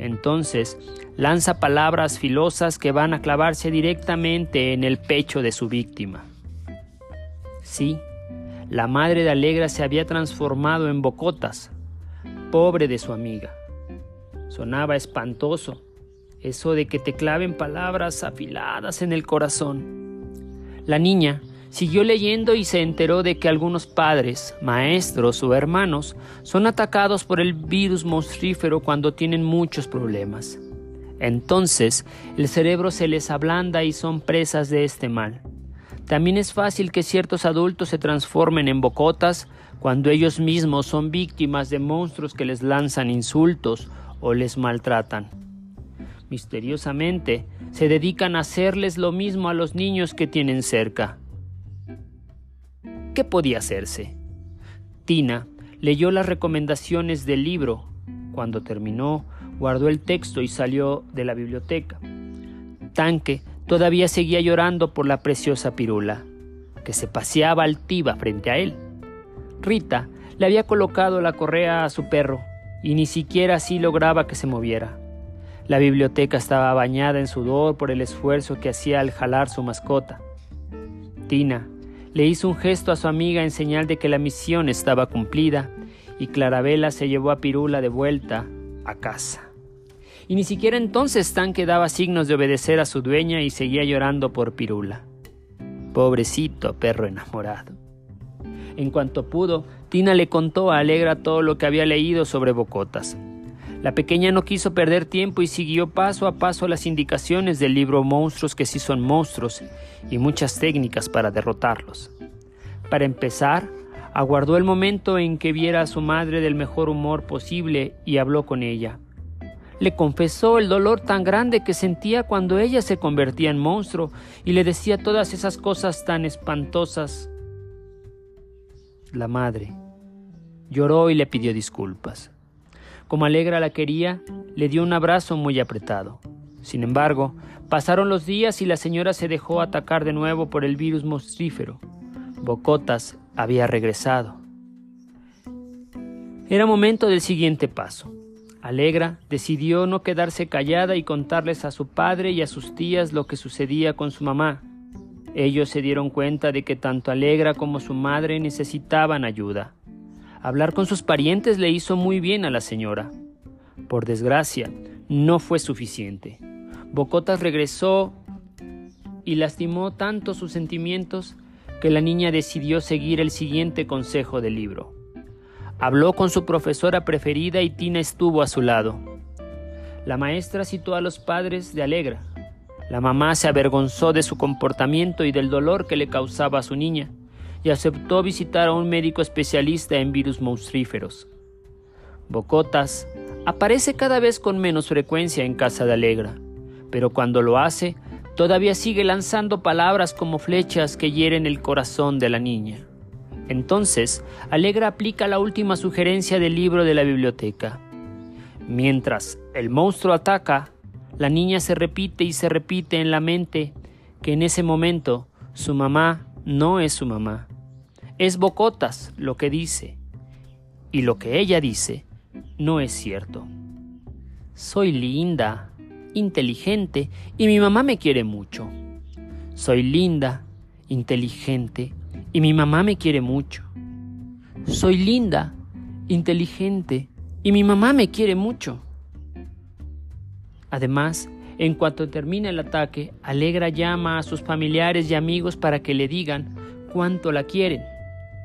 S1: Entonces lanza palabras filosas que van a clavarse directamente en el pecho de su víctima. Sí, la madre de Alegra se había transformado en bocotas, pobre de su amiga. Sonaba espantoso, eso de que te claven palabras afiladas en el corazón. La niña Siguió leyendo y se enteró de que algunos padres, maestros o hermanos son atacados por el virus monstrífero cuando tienen muchos problemas. Entonces el cerebro se les ablanda y son presas de este mal. También es fácil que ciertos adultos se transformen en bocotas cuando ellos mismos son víctimas de monstruos que les lanzan insultos o les maltratan. Misteriosamente, se dedican a hacerles lo mismo a los niños que tienen cerca. ¿Qué podía hacerse? Tina leyó las recomendaciones del libro. Cuando terminó, guardó el texto y salió de la biblioteca. Tanque todavía seguía llorando por la preciosa pirula, que se paseaba altiva frente a él. Rita le había colocado la correa a su perro y ni siquiera así lograba que se moviera. La biblioteca estaba bañada en sudor por el esfuerzo que hacía al jalar su mascota. Tina le hizo un gesto a su amiga en señal de que la misión estaba cumplida y Clarabella se llevó a Pirula de vuelta a casa. Y ni siquiera entonces Tanque daba signos de obedecer a su dueña y seguía llorando por Pirula. Pobrecito perro enamorado. En cuanto pudo, Tina le contó a Alegra todo lo que había leído sobre Bocotas. La pequeña no quiso perder tiempo y siguió paso a paso las indicaciones del libro Monstruos que sí son monstruos y muchas técnicas para derrotarlos. Para empezar, aguardó el momento en que viera a su madre del mejor humor posible y habló con ella. Le confesó el dolor tan grande que sentía cuando ella se convertía en monstruo y le decía todas esas cosas tan espantosas. La madre lloró y le pidió disculpas. Como Alegra la quería, le dio un abrazo muy apretado. Sin embargo, pasaron los días y la señora se dejó atacar de nuevo por el virus monstrífero. Bocotas había regresado. Era momento del siguiente paso. Alegra decidió no quedarse callada y contarles a su padre y a sus tías lo que sucedía con su mamá. Ellos se dieron cuenta de que tanto Alegra como su madre necesitaban ayuda. Hablar con sus parientes le hizo muy bien a la señora. Por desgracia, no fue suficiente. Bocotas regresó y lastimó tanto sus sentimientos que la niña decidió seguir el siguiente consejo del libro. Habló con su profesora preferida y Tina estuvo a su lado. La maestra citó a los padres de Alegra. La mamá se avergonzó de su comportamiento y del dolor que le causaba a su niña y aceptó visitar a un médico especialista en virus monstríferos. Bocotas aparece cada vez con menos frecuencia en casa de Alegra, pero cuando lo hace, todavía sigue lanzando palabras como flechas que hieren el corazón de la niña. Entonces, Alegra aplica la última sugerencia del libro de la biblioteca. Mientras el monstruo ataca, la niña se repite y se repite en la mente que en ese momento su mamá no es su mamá. Es Bocotas lo que dice, y lo que ella dice no es cierto. Soy linda, inteligente, y mi mamá me quiere mucho. Soy linda, inteligente, y mi mamá me quiere mucho. Soy linda, inteligente y mi mamá me quiere mucho. Además, en cuanto termina el ataque, Alegra llama a sus familiares y amigos para que le digan cuánto la quieren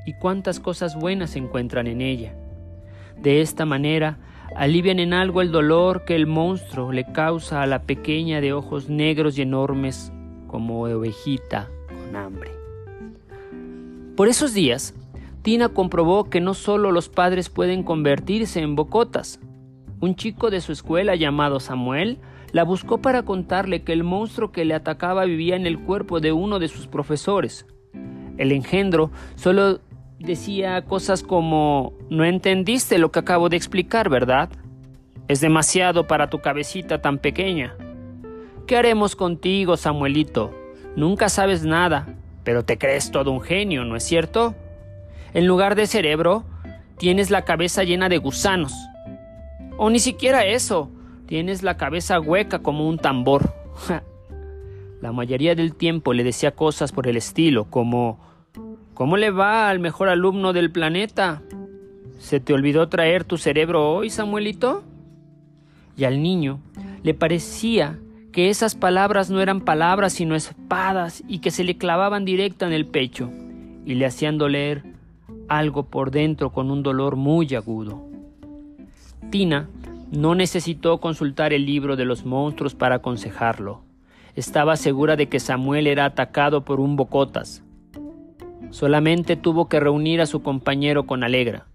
S1: y cuántas cosas buenas encuentran en ella. De esta manera, alivian en algo el dolor que el monstruo le causa a la pequeña de ojos negros y enormes como ovejita con hambre. Por esos días, Tina comprobó que no solo los padres pueden convertirse en bocotas. Un chico de su escuela llamado Samuel la buscó para contarle que el monstruo que le atacaba vivía en el cuerpo de uno de sus profesores. El engendro solo decía cosas como No entendiste lo que acabo de explicar, ¿verdad? Es demasiado para tu cabecita tan pequeña. ¿Qué haremos contigo, Samuelito? Nunca sabes nada pero te crees todo un genio, ¿no es cierto? En lugar de cerebro, tienes la cabeza llena de gusanos. O ni siquiera eso, tienes la cabeza hueca como un tambor. la mayoría del tiempo le decía cosas por el estilo, como ¿Cómo le va al mejor alumno del planeta? ¿Se te olvidó traer tu cerebro hoy, Samuelito? Y al niño le parecía que esas palabras no eran palabras sino espadas y que se le clavaban directa en el pecho y le hacían doler algo por dentro con un dolor muy agudo. Tina no necesitó consultar el libro de los monstruos para aconsejarlo. Estaba segura de que Samuel era atacado por un bocotas. Solamente tuvo que reunir a su compañero con Alegra.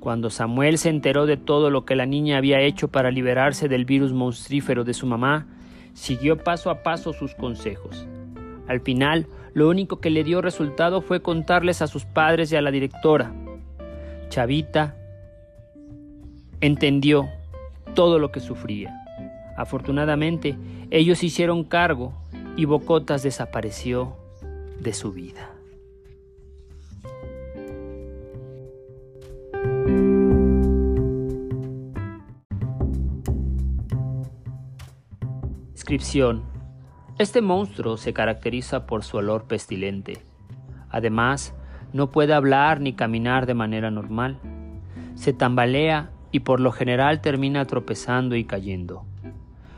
S1: Cuando Samuel se enteró de todo lo que la niña había hecho para liberarse del virus monstrífero de su mamá, siguió paso a paso sus consejos. Al final, lo único que le dio resultado fue contarles a sus padres y a la directora. Chavita entendió todo lo que sufría. Afortunadamente, ellos hicieron cargo y Bocotas desapareció de su vida. Este monstruo se caracteriza por su olor pestilente. Además, no puede hablar ni caminar de manera normal. Se tambalea y por lo general termina tropezando y cayendo.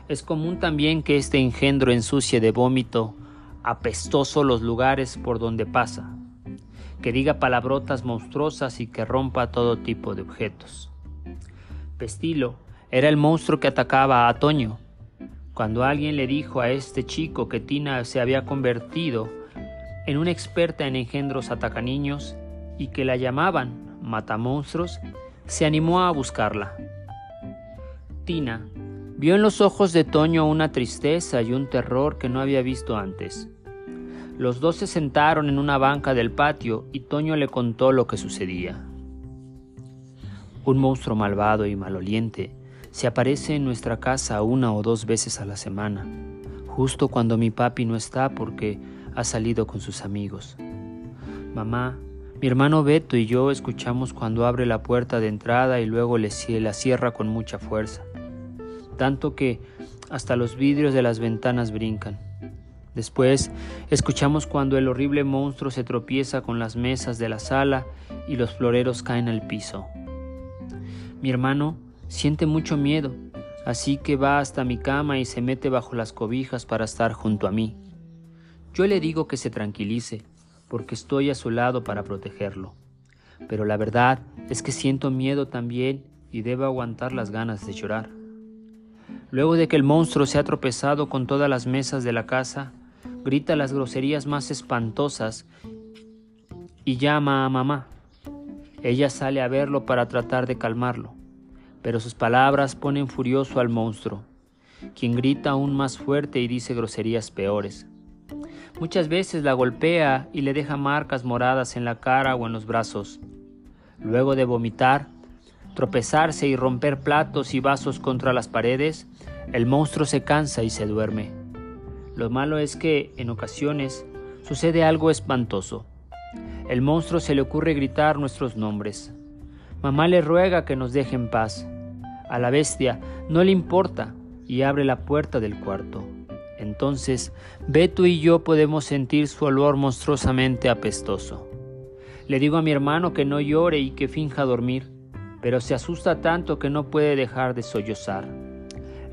S1: Es común también que este engendro ensucie de vómito apestoso los lugares por donde pasa, que diga palabrotas monstruosas y que rompa todo tipo de objetos. Pestilo era el monstruo que atacaba a Toño, cuando alguien le dijo a este chico que Tina se había convertido en una experta en engendros atacaniños y que la llamaban matamonstruos, se animó a buscarla. Tina vio en los ojos de Toño una tristeza y un terror que no había visto antes. Los dos se sentaron en una banca del patio y Toño le contó lo que sucedía. Un monstruo malvado y maloliente se aparece en nuestra casa una o dos veces a la semana, justo cuando mi papi no está porque ha salido con sus amigos. Mamá, mi hermano Beto y yo escuchamos cuando abre la puerta de entrada y luego le la cierra con mucha fuerza, tanto que hasta los vidrios de las ventanas brincan. Después escuchamos cuando el horrible monstruo se tropieza con las mesas de la sala y los floreros caen al piso. Mi hermano siente mucho miedo, así que va hasta mi cama y se mete bajo las cobijas para estar junto a mí. Yo le digo que se tranquilice, porque estoy a su lado para protegerlo. Pero la verdad es que siento miedo también y debo aguantar las ganas de llorar. Luego de que el monstruo se ha tropezado con todas las mesas de la casa, grita las groserías más espantosas y llama a mamá. Ella sale a verlo para tratar de calmarlo, pero sus palabras ponen furioso al monstruo, quien grita aún más fuerte y dice groserías peores. Muchas veces la golpea y le deja marcas moradas en la cara o en los brazos. Luego de vomitar, tropezarse y romper platos y vasos contra las paredes, el monstruo se cansa y se duerme. Lo malo es que, en ocasiones, sucede algo espantoso. El monstruo se le ocurre gritar nuestros nombres. Mamá le ruega que nos deje en paz. A la bestia no le importa y abre la puerta del cuarto. Entonces, Beto y yo podemos sentir su olor monstruosamente apestoso. Le digo a mi hermano que no llore y que finja dormir, pero se asusta tanto que no puede dejar de sollozar.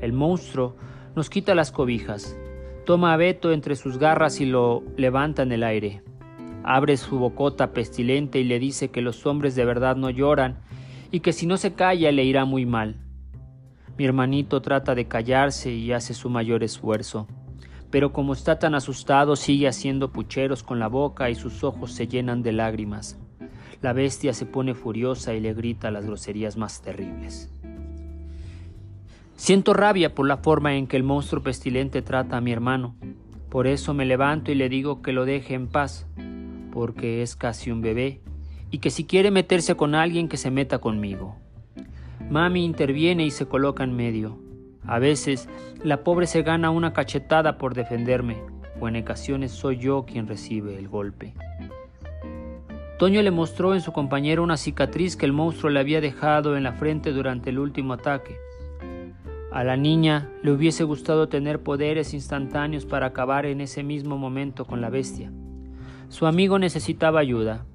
S1: El monstruo nos quita las cobijas, toma a Beto entre sus garras y lo levanta en el aire. Abre su bocota pestilente y le dice que los hombres de verdad no lloran y que si no se calla le irá muy mal. Mi hermanito trata de callarse y hace su mayor esfuerzo, pero como está tan asustado sigue haciendo pucheros con la boca y sus ojos se llenan de lágrimas. La bestia se pone furiosa y le grita las groserías más terribles. Siento rabia por la forma en que el monstruo pestilente trata a mi hermano. Por eso me levanto y le digo que lo deje en paz, porque es casi un bebé, y que si quiere meterse con alguien que se meta conmigo. Mami interviene y se coloca en medio. A veces la pobre se gana una cachetada por defenderme, o en ocasiones soy yo quien recibe el golpe. Toño le mostró en su compañero una cicatriz que el monstruo le había dejado en la frente durante el último ataque. A la niña le hubiese gustado tener poderes instantáneos para acabar en ese mismo momento con la bestia. Su amigo necesitaba ayuda.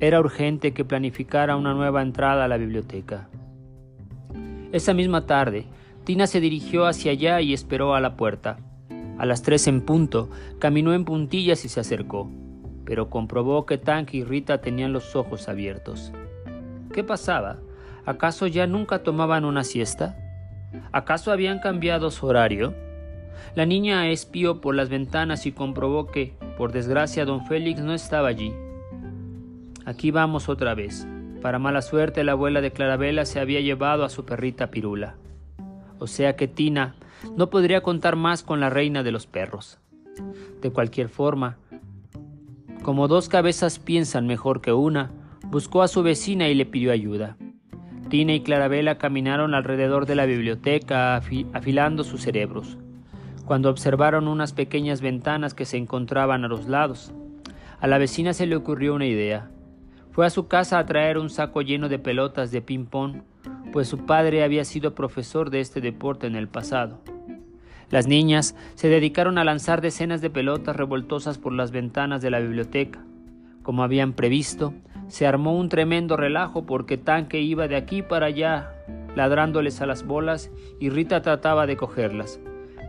S1: Era urgente que planificara una nueva entrada a la biblioteca. Esa misma tarde, Tina se dirigió hacia allá y esperó a la puerta. A las tres en punto, caminó en puntillas y se acercó, pero comprobó que Tank y Rita tenían los ojos abiertos. ¿Qué pasaba? ¿Acaso ya nunca tomaban una siesta? ¿Acaso habían cambiado su horario? La niña espió por las ventanas y comprobó que, por desgracia, don Félix no estaba allí. Aquí vamos otra vez. Para mala suerte, la abuela de Clarabella se había llevado a su perrita Pirula. O sea que Tina no podría contar más con la reina de los perros. De cualquier forma, como dos cabezas piensan mejor que una, buscó a su vecina y le pidió ayuda. Tina y Clarabella caminaron alrededor de la biblioteca afilando sus cerebros, cuando observaron unas pequeñas ventanas que se encontraban a los lados. A la vecina se le ocurrió una idea. Fue a su casa a traer un saco lleno de pelotas de ping-pong, pues su padre había sido profesor de este deporte en el pasado. Las niñas se dedicaron a lanzar decenas de pelotas revoltosas por las ventanas de la biblioteca. Como habían previsto, se armó un tremendo relajo porque Tanque iba de aquí para allá, ladrándoles a las bolas, y Rita trataba de cogerlas,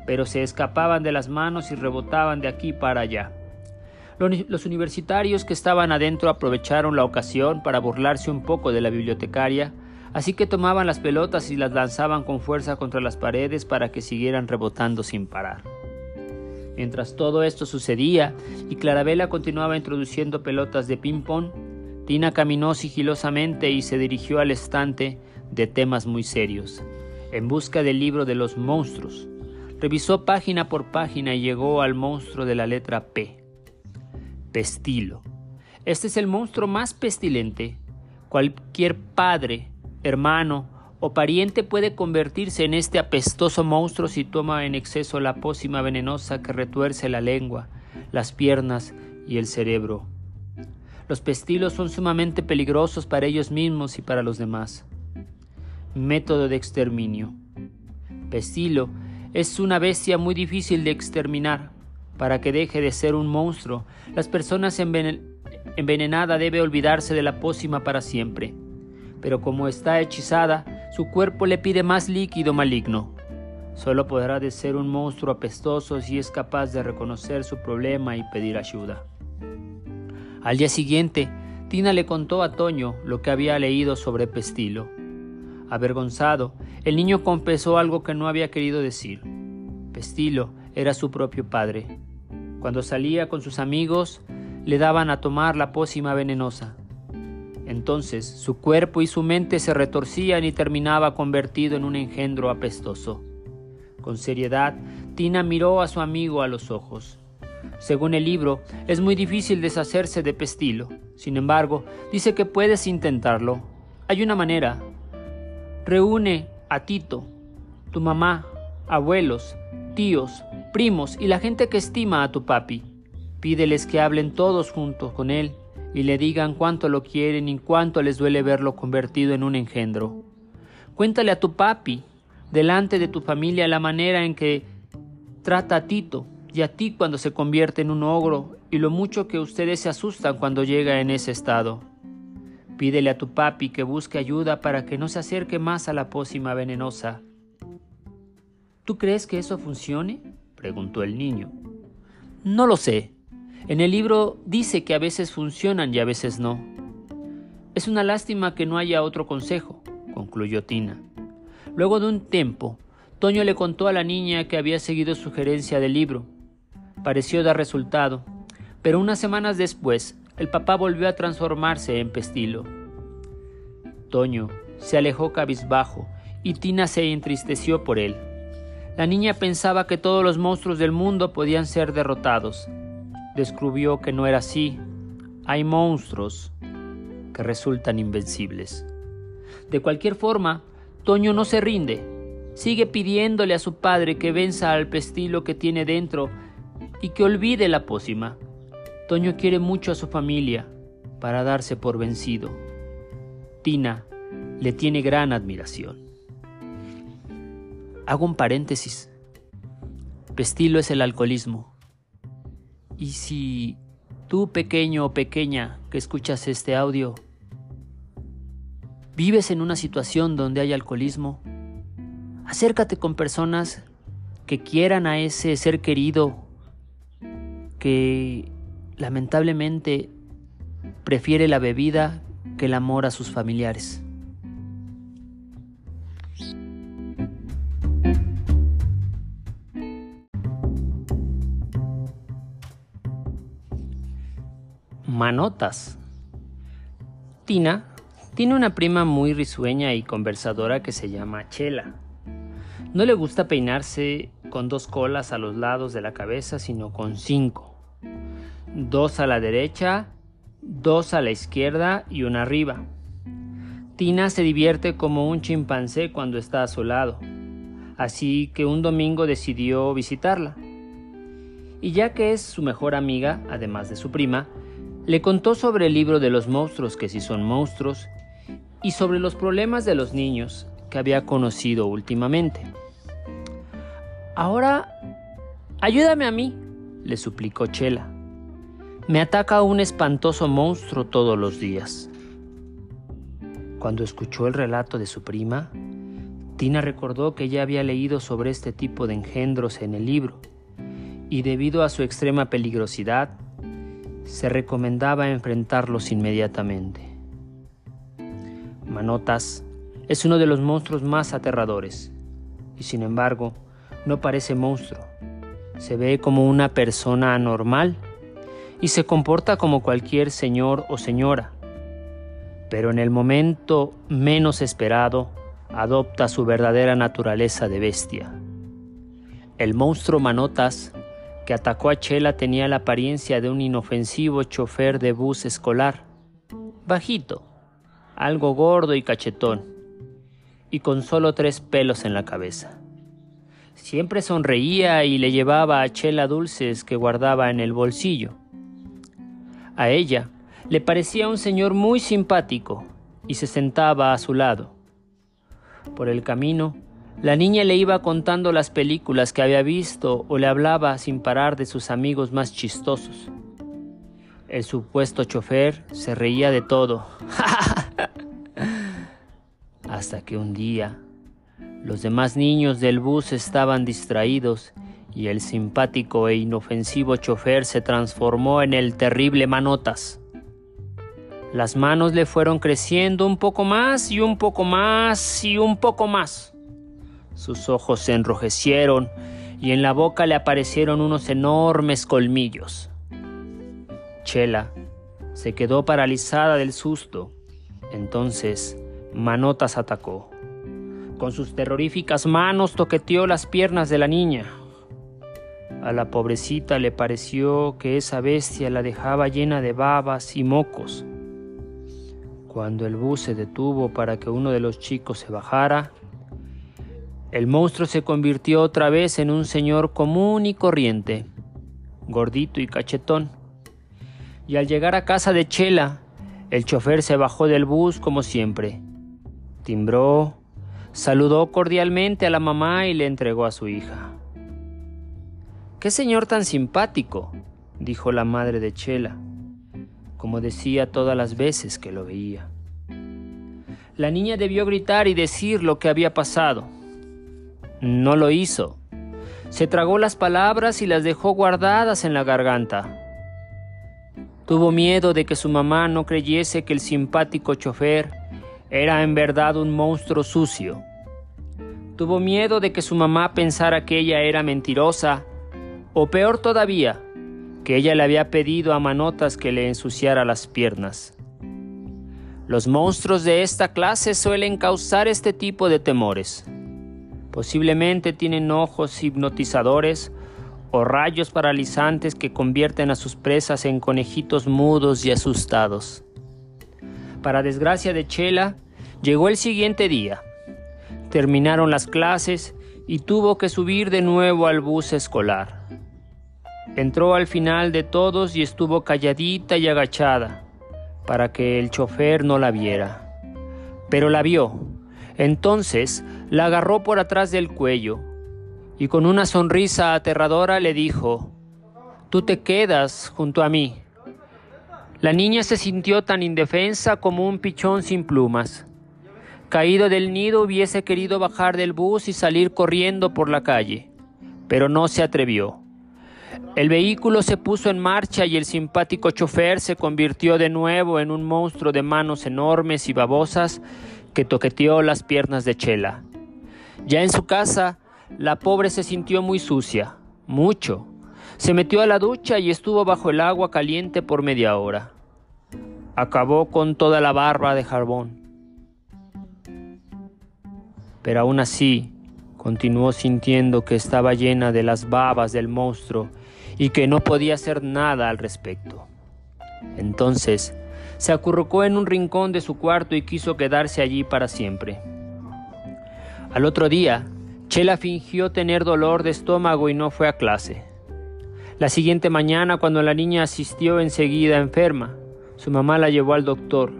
S1: pero se escapaban de las manos y rebotaban de aquí para allá. Los universitarios que estaban adentro aprovecharon la ocasión para burlarse un poco de la bibliotecaria, así que tomaban las pelotas y las lanzaban con fuerza contra las paredes para que siguieran rebotando sin parar. Mientras todo esto sucedía y Clarabella continuaba introduciendo pelotas de ping-pong, Tina caminó sigilosamente y se dirigió al estante de temas muy serios, en busca del libro de los monstruos. Revisó página por página y llegó al monstruo de la letra P. Pestilo. Este es el monstruo más pestilente. Cualquier padre hermano o pariente puede convertirse en este apestoso monstruo si toma en exceso la pócima venenosa que retuerce la lengua, las piernas y el cerebro. Los pestilos son sumamente peligrosos para ellos mismos y para los demás. Método de exterminio. Pestilo es una bestia muy difícil de exterminar. Para que deje de ser un monstruo, las personas envenenada debe olvidarse de la pócima para siempre. Pero como está hechizada, su cuerpo le pide más líquido maligno. Solo podrá de ser un monstruo apestoso si es capaz de reconocer su problema y pedir ayuda. Al día siguiente, Tina le contó a Toño lo que había leído sobre Pestilo. Avergonzado, el niño confesó algo que no había querido decir. Pestilo era su propio padre. Cuando salía con sus amigos, le daban a tomar la pócima venenosa. Entonces su cuerpo y su mente se retorcían y terminaba convertido en un engendro apestoso. Con seriedad, Tina miró a su amigo a los ojos. Según el libro, es muy difícil deshacerse de Pestilo. Sin embargo, dice que puedes intentarlo. Hay una manera. Reúne a Tito, tu mamá, abuelos, tíos, primos y la gente que estima a tu papi. Pídeles que hablen todos juntos con él y le digan cuánto lo quieren y cuánto les duele verlo convertido en un engendro. Cuéntale a tu papi, delante de tu familia, la manera en que trata a Tito y a ti cuando se convierte en un ogro y lo mucho que ustedes se asustan cuando llega en ese estado. Pídele a tu papi que busque ayuda para que no se acerque más a la pócima venenosa. ¿Tú crees que eso funcione? preguntó el niño. No lo sé, en el libro dice que a veces funcionan y a veces no. Es una lástima que no haya otro consejo, concluyó Tina. Luego de un tiempo, Toño le contó a la niña que había seguido sugerencia del libro. Pareció dar resultado, pero unas semanas después, el papá volvió a transformarse en pestilo. Toño se alejó cabizbajo y Tina se entristeció por él. La niña pensaba que todos los monstruos del mundo podían ser derrotados, descubrió que no era así. Hay monstruos que resultan invencibles. De cualquier forma, Toño no se rinde. Sigue pidiéndole a su padre que venza al pestilo que tiene dentro y que olvide la pócima. Toño quiere mucho a su familia para darse por vencido. Tina le tiene gran admiración. Hago un paréntesis. Pestilo es el alcoholismo. Y si tú pequeño o pequeña que escuchas este audio, vives en una situación donde hay alcoholismo, acércate con personas que quieran a ese ser querido que lamentablemente prefiere la bebida que el amor a sus familiares. Manotas. Tina tiene una prima muy risueña y conversadora que se llama Chela. No le gusta peinarse con dos colas a los lados de la cabeza, sino con cinco. Dos a la derecha, dos a la izquierda y una arriba. Tina se divierte como un chimpancé cuando está a su lado, así que un domingo decidió visitarla. Y ya que es su mejor amiga, además de su prima, le contó sobre el libro de los monstruos que sí son monstruos y sobre los problemas de los niños que había conocido últimamente. Ahora, ayúdame a mí, le suplicó Chela. Me ataca un espantoso monstruo todos los días. Cuando escuchó el relato de su prima, Tina recordó que ya había leído sobre este tipo de engendros en el libro, y debido a su extrema peligrosidad, se recomendaba enfrentarlos inmediatamente. Manotas es uno de los monstruos más aterradores, y sin embargo no parece monstruo. Se ve como una persona anormal y se comporta como cualquier señor o señora, pero en el momento menos esperado adopta su verdadera naturaleza de bestia. El monstruo Manotas que atacó a Chela tenía la apariencia de un inofensivo chofer de bus escolar, bajito, algo gordo y cachetón, y con solo tres pelos en la cabeza. Siempre sonreía y le llevaba a Chela dulces que guardaba en el bolsillo. A ella le parecía un señor muy simpático y se sentaba a su lado. Por el camino, la niña le iba contando las películas que había visto o le hablaba sin parar de sus amigos más chistosos. El supuesto chofer se reía de todo. Hasta que un día los demás niños del bus estaban distraídos y el simpático e inofensivo chofer se transformó en el terrible Manotas. Las manos le fueron creciendo un poco más y un poco más y un poco más. Sus ojos se enrojecieron y en la boca le aparecieron unos enormes colmillos. Chela se quedó paralizada del susto. Entonces Manotas atacó. Con sus terroríficas manos toqueteó las piernas de la niña. A la pobrecita le pareció que esa bestia la dejaba llena de babas y mocos. Cuando el bus se detuvo para que uno de los chicos se bajara, el monstruo se convirtió otra vez en un señor común y corriente, gordito y cachetón. Y al llegar a casa de Chela, el chofer se bajó del bus como siempre. Timbró, saludó cordialmente a la mamá y le entregó a su hija. ¡Qué señor tan simpático! dijo la madre de Chela como decía todas las veces que lo veía. La niña debió gritar y decir lo que había pasado. No lo hizo. Se tragó las palabras y las dejó guardadas en la garganta. Tuvo miedo de que su mamá no creyese que el simpático chofer era en verdad un monstruo sucio. Tuvo miedo de que su mamá pensara que ella era mentirosa, o peor todavía, que ella le había pedido a Manotas que le ensuciara las piernas. Los monstruos de esta clase suelen causar este tipo de temores. Posiblemente tienen ojos hipnotizadores o rayos paralizantes que convierten a sus presas en conejitos mudos y asustados. Para desgracia de Chela, llegó el siguiente día. Terminaron las clases y tuvo que subir de nuevo al bus escolar. Entró al final de todos y estuvo calladita y agachada para que el chofer no la viera. Pero la vio. Entonces la agarró por atrás del cuello y con una sonrisa aterradora le dijo, Tú te quedas junto a mí. La niña se sintió tan indefensa como un pichón sin plumas. Caído del nido hubiese querido bajar del bus y salir corriendo por la calle, pero no se atrevió. El vehículo se puso en marcha y el simpático chofer se convirtió de nuevo en un monstruo de manos enormes y babosas que toqueteó las piernas de Chela. Ya en su casa, la pobre se sintió muy sucia, mucho. Se metió a la ducha y estuvo bajo el agua caliente por media hora. Acabó con toda la barba de jarbón. Pero aún así, continuó sintiendo que estaba llena de las babas del monstruo y que no podía hacer nada al respecto. Entonces, se acurrucó en un rincón de su cuarto y quiso quedarse allí para siempre. Al otro día, Chela fingió tener dolor de estómago y no fue a clase. La siguiente mañana, cuando la niña asistió enseguida enferma, su mamá la llevó al doctor.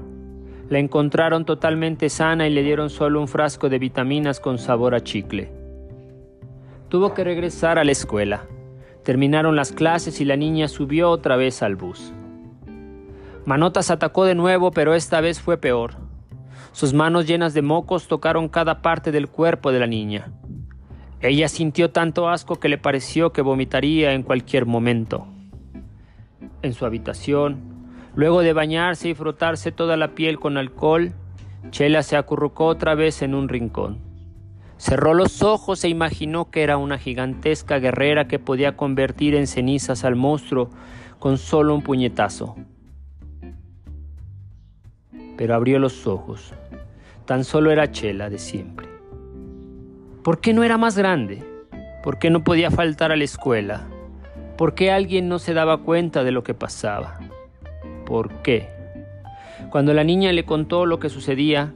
S1: La encontraron totalmente sana y le dieron solo un frasco de vitaminas con sabor a chicle. Tuvo que regresar a la escuela. Terminaron las clases y la niña subió otra vez al bus. Manotas atacó de nuevo, pero esta vez fue peor. Sus manos llenas de mocos tocaron cada parte del cuerpo de la niña. Ella sintió tanto asco que le pareció que vomitaría en cualquier momento. En su habitación, luego de bañarse y frotarse toda la piel con alcohol, Chela se acurrucó otra vez en un rincón. Cerró los ojos e imaginó que era una gigantesca guerrera que podía convertir en cenizas al monstruo con solo un puñetazo. Pero abrió los ojos. Tan solo era Chela de siempre. ¿Por qué no era más grande? ¿Por qué no podía faltar a la escuela? ¿Por qué alguien no se daba cuenta de lo que pasaba? ¿Por qué? Cuando la niña le contó lo que sucedía,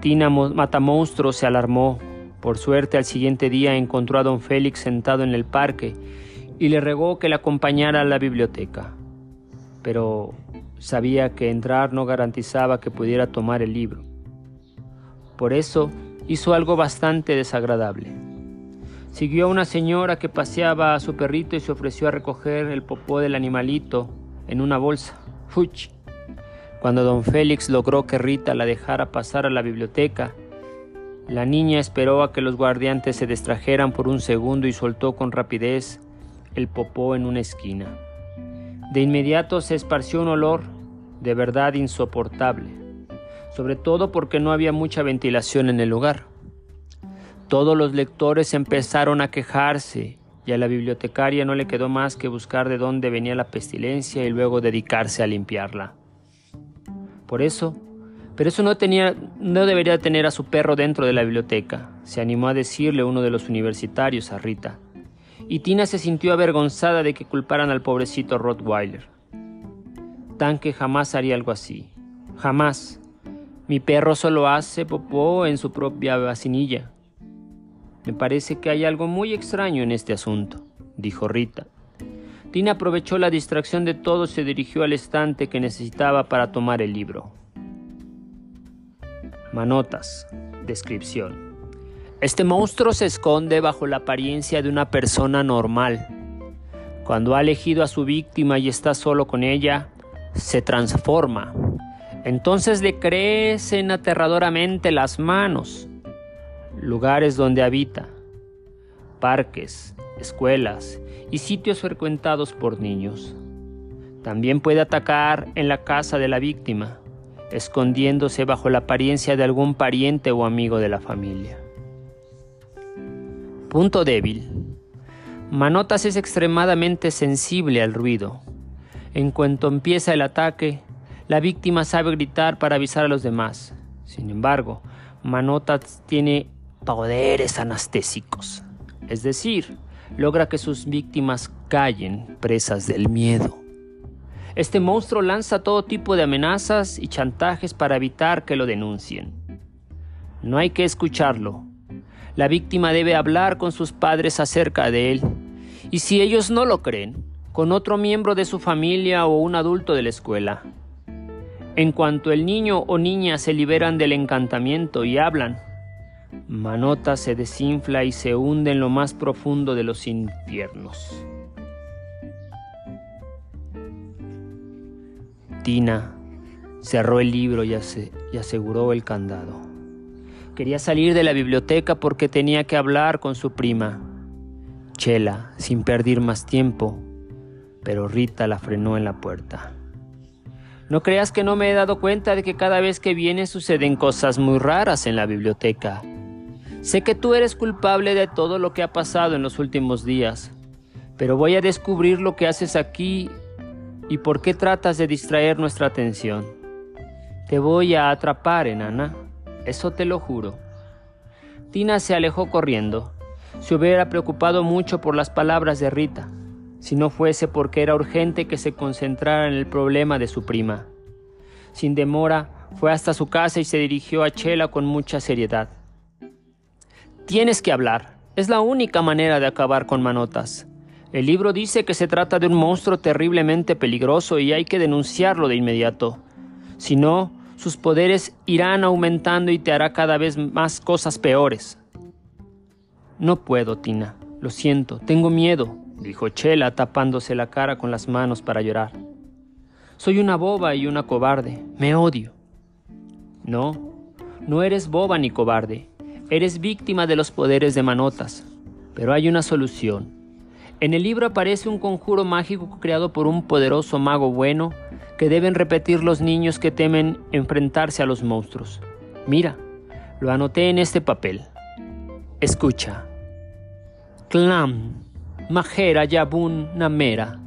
S1: Tina Matamonstruo se alarmó. Por suerte al siguiente día encontró a don Félix sentado en el parque y le rogó que le acompañara a la biblioteca. Pero sabía que entrar no garantizaba que pudiera tomar el libro. Por eso hizo algo bastante desagradable. Siguió a una señora que paseaba a su perrito y se ofreció a recoger el popó del animalito en una bolsa. ¡Fuch! Cuando don Félix logró que Rita la dejara pasar a la biblioteca, la niña esperó a que los guardiantes se distrajeran por un segundo y soltó con rapidez el popó en una esquina. De inmediato se esparció un olor de verdad insoportable, sobre todo porque no había mucha ventilación en el lugar. Todos los lectores empezaron a quejarse y a la bibliotecaria no le quedó más que buscar de dónde venía la pestilencia y luego dedicarse a limpiarla. Por eso, pero eso no tenía, no debería tener a su perro dentro de la biblioteca, se animó a decirle uno de los universitarios a Rita y Tina se sintió avergonzada de que culparan al pobrecito Rottweiler. Tanque jamás haría algo así. Jamás. Mi perro solo hace popó en su propia vacinilla. Me parece que hay algo muy extraño en este asunto, dijo Rita. Tina aprovechó la distracción de todos y se dirigió al estante que necesitaba para tomar el libro. Manotas. Descripción. Este monstruo se esconde bajo la apariencia de una persona normal. Cuando ha elegido a su víctima y está solo con ella, se transforma. Entonces le crecen aterradoramente las manos, lugares donde habita, parques, escuelas y sitios frecuentados por niños. También puede atacar en la casa de la víctima, escondiéndose bajo la apariencia de algún pariente o amigo de la familia. Punto débil. Manotas es extremadamente sensible al ruido. En cuanto empieza el ataque, la víctima sabe gritar para avisar a los demás. Sin embargo, Manotas tiene poderes anestésicos, es decir, logra que sus víctimas callen presas del miedo. Este monstruo lanza todo tipo de amenazas y chantajes para evitar que lo denuncien. No hay que escucharlo, la víctima debe hablar con sus padres acerca de él. Y si ellos no lo creen, con otro miembro de su familia o un adulto de la escuela. En cuanto el niño o niña se liberan del encantamiento y hablan, Manota se desinfla y se hunde en lo más profundo de los infiernos. Tina cerró el libro y, aseguró el candado. Quería salir de la biblioteca porque tenía que hablar con su prima, Chela, sin perder más tiempo, pero Rita la frenó en la puerta. No creas que no me he dado cuenta de que cada vez que vienes suceden cosas muy raras en la biblioteca. Sé que tú eres culpable de todo lo que ha pasado en los últimos días, pero voy a descubrir lo que haces aquí y por qué tratas de distraer nuestra atención. Te voy a atrapar, enana eso te lo juro. Tina se alejó corriendo. Se hubiera preocupado mucho por las palabras de Rita, si no fuese porque era urgente que se concentrara en el problema de su prima. Sin demora, fue hasta su casa y se dirigió a Chela con mucha seriedad. Tienes que hablar. Es la única manera de acabar con Manotas. El libro dice que se trata de un monstruo terriblemente peligroso y hay que denunciarlo de inmediato. Si no, sus poderes irán aumentando y te hará cada vez más cosas peores. No puedo, Tina. Lo siento, tengo miedo, dijo Chela tapándose la cara con las manos para llorar. Soy una boba y una cobarde. Me odio. No, no eres boba ni cobarde. Eres víctima de los poderes de Manotas. Pero hay una solución. En el libro aparece un conjuro mágico creado por un poderoso mago bueno que deben repetir los niños que temen enfrentarse a los monstruos. Mira, lo anoté en este papel. Escucha. Clam, Majera Yabun Namera.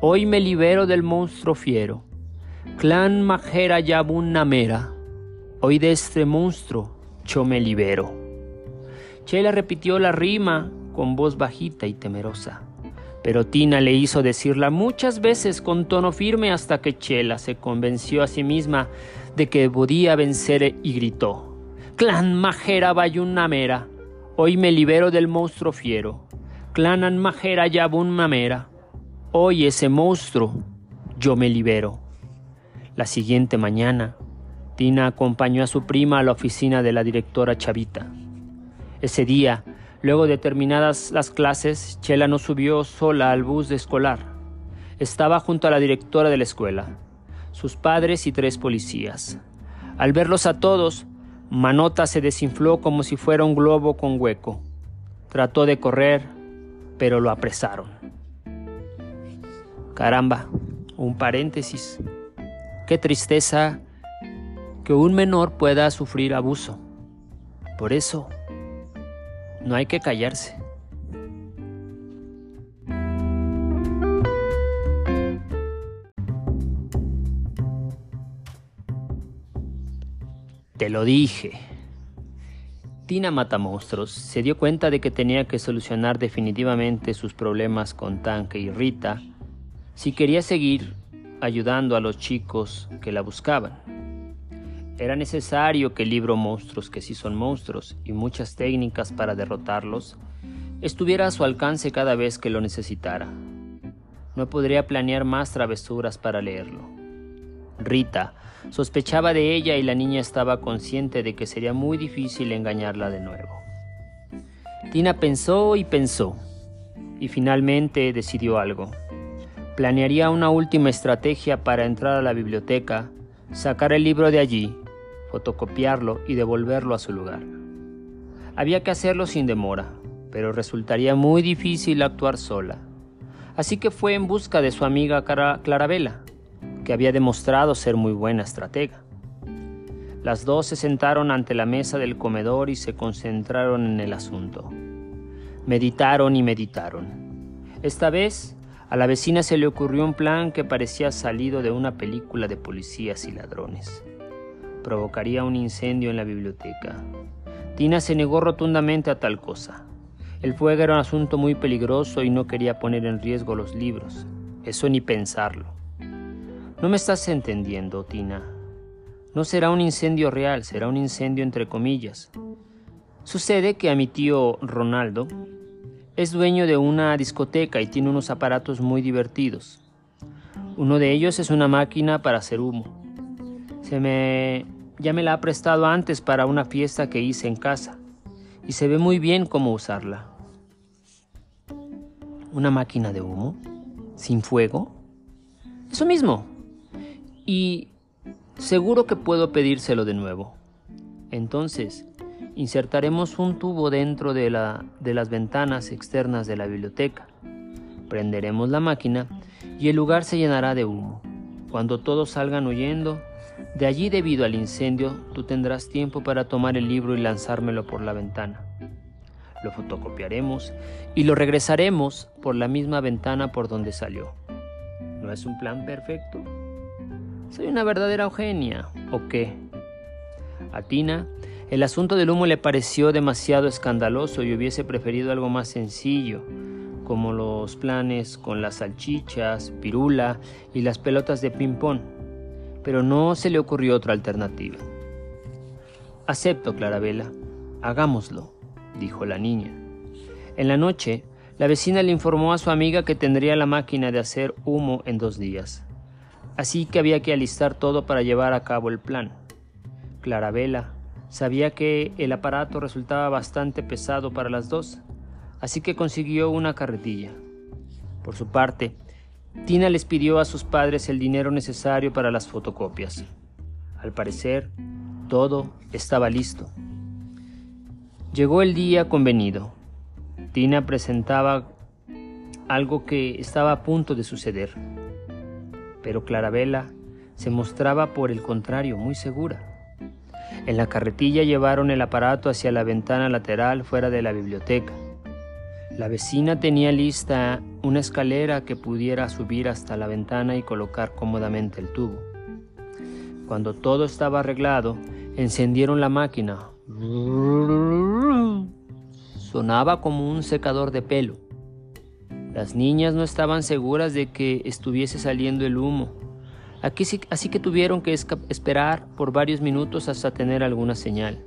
S1: Hoy me libero del monstruo fiero. Clan Majera Yabun Namera. Hoy de este monstruo yo me libero. Chela repitió la rima con voz bajita y temerosa. Pero Tina le hizo decirla muchas veces con tono firme hasta que Chela se convenció a sí misma de que podía vencer y gritó. Clan Majera Bayunamera, hoy me libero del monstruo fiero. Clan Majera Yabun Mamera, hoy ese monstruo yo me libero. La siguiente mañana, Tina acompañó a su prima a la oficina de la directora Chavita. Ese día, luego de terminadas las clases, Chela no subió sola al bus de escolar. Estaba junto a la directora de la escuela, sus padres y tres policías. Al verlos a todos, Manota se desinfló como si fuera un globo con hueco. Trató de correr, pero lo apresaron. Caramba, un paréntesis. Qué tristeza que un menor pueda sufrir abuso. Por eso, no hay que callarse. Te lo dije. Tina Matamonstruos se dio cuenta de que tenía que solucionar definitivamente sus problemas con Tanque y Rita si quería seguir ayudando a los chicos que la buscaban. Era necesario que el libro Monstruos que sí son monstruos y muchas técnicas para derrotarlos estuviera a su alcance cada vez que lo necesitara. No podría planear más travesuras para leerlo. Rita sospechaba de ella y la niña estaba consciente de que sería muy difícil engañarla de nuevo. Tina pensó y pensó, y finalmente decidió algo. Planearía una última estrategia para entrar a la biblioteca, sacar el libro de allí, fotocopiarlo y devolverlo a su lugar. Había que hacerlo sin demora, pero resultaría muy difícil actuar sola. Así que fue en busca de su amiga Clarabella, que había demostrado ser muy buena estratega. Las dos se sentaron ante la mesa del comedor y se concentraron en el asunto. Meditaron y meditaron. Esta vez, a la vecina se le ocurrió un plan que parecía salido de una película de policías y ladrones. Provocaría un incendio en la biblioteca. Tina se negó rotundamente a tal cosa. El fuego era un asunto muy peligroso y no quería poner en riesgo los libros. Eso ni pensarlo. No me estás entendiendo, Tina. No será un incendio real, será un incendio entre comillas. Sucede que a mi tío Ronaldo es dueño de una discoteca y tiene unos aparatos muy divertidos. Uno de ellos es una máquina para hacer humo. Se me ya me la ha prestado antes para una fiesta que hice en casa y se ve muy bien cómo usarla. ¿Una máquina de humo? ¿Sin fuego? Eso mismo, y seguro que puedo pedírselo de nuevo. Entonces, insertaremos un tubo dentro de, la, de las ventanas externas de la biblioteca. Prenderemos la máquina y el lugar se llenará de humo. Cuando todos salgan huyendo, de allí debido al incendio, tú tendrás tiempo para tomar el libro y lanzármelo por la ventana. Lo fotocopiaremos y lo regresaremos por la misma ventana por donde salió. ¿No es un plan perfecto? ¿Soy una verdadera Eugenia o qué? A Tina, el asunto del humo le pareció demasiado escandaloso y hubiese preferido algo más sencillo, como los planes con las salchichas, pirula y las pelotas de ping-pong, pero no se le ocurrió otra alternativa. Acepto, Clarabella, hagámoslo, dijo la niña. En la noche, la vecina le informó a su amiga que tendría la máquina de hacer humo en dos días así que había que alistar todo para llevar a cabo el plan. Clarabella sabía que el aparato resultaba bastante pesado para las dos, así que consiguió una carretilla. Por su parte, Tina les pidió a sus padres el dinero necesario para las fotocopias. Al parecer, todo estaba listo. Llegó el día convenido. Tina presentaba algo que estaba a punto de suceder pero Clarabella se mostraba por el contrario muy segura. En la carretilla llevaron el aparato hacia la ventana lateral fuera de la biblioteca. La vecina tenía lista una escalera que pudiera subir hasta la ventana y colocar cómodamente el tubo. Cuando todo estaba arreglado, encendieron la máquina. Sonaba como un secador de pelo. Las niñas no estaban seguras de que estuviese saliendo el humo, así que tuvieron que esperar por varios minutos hasta tener alguna señal.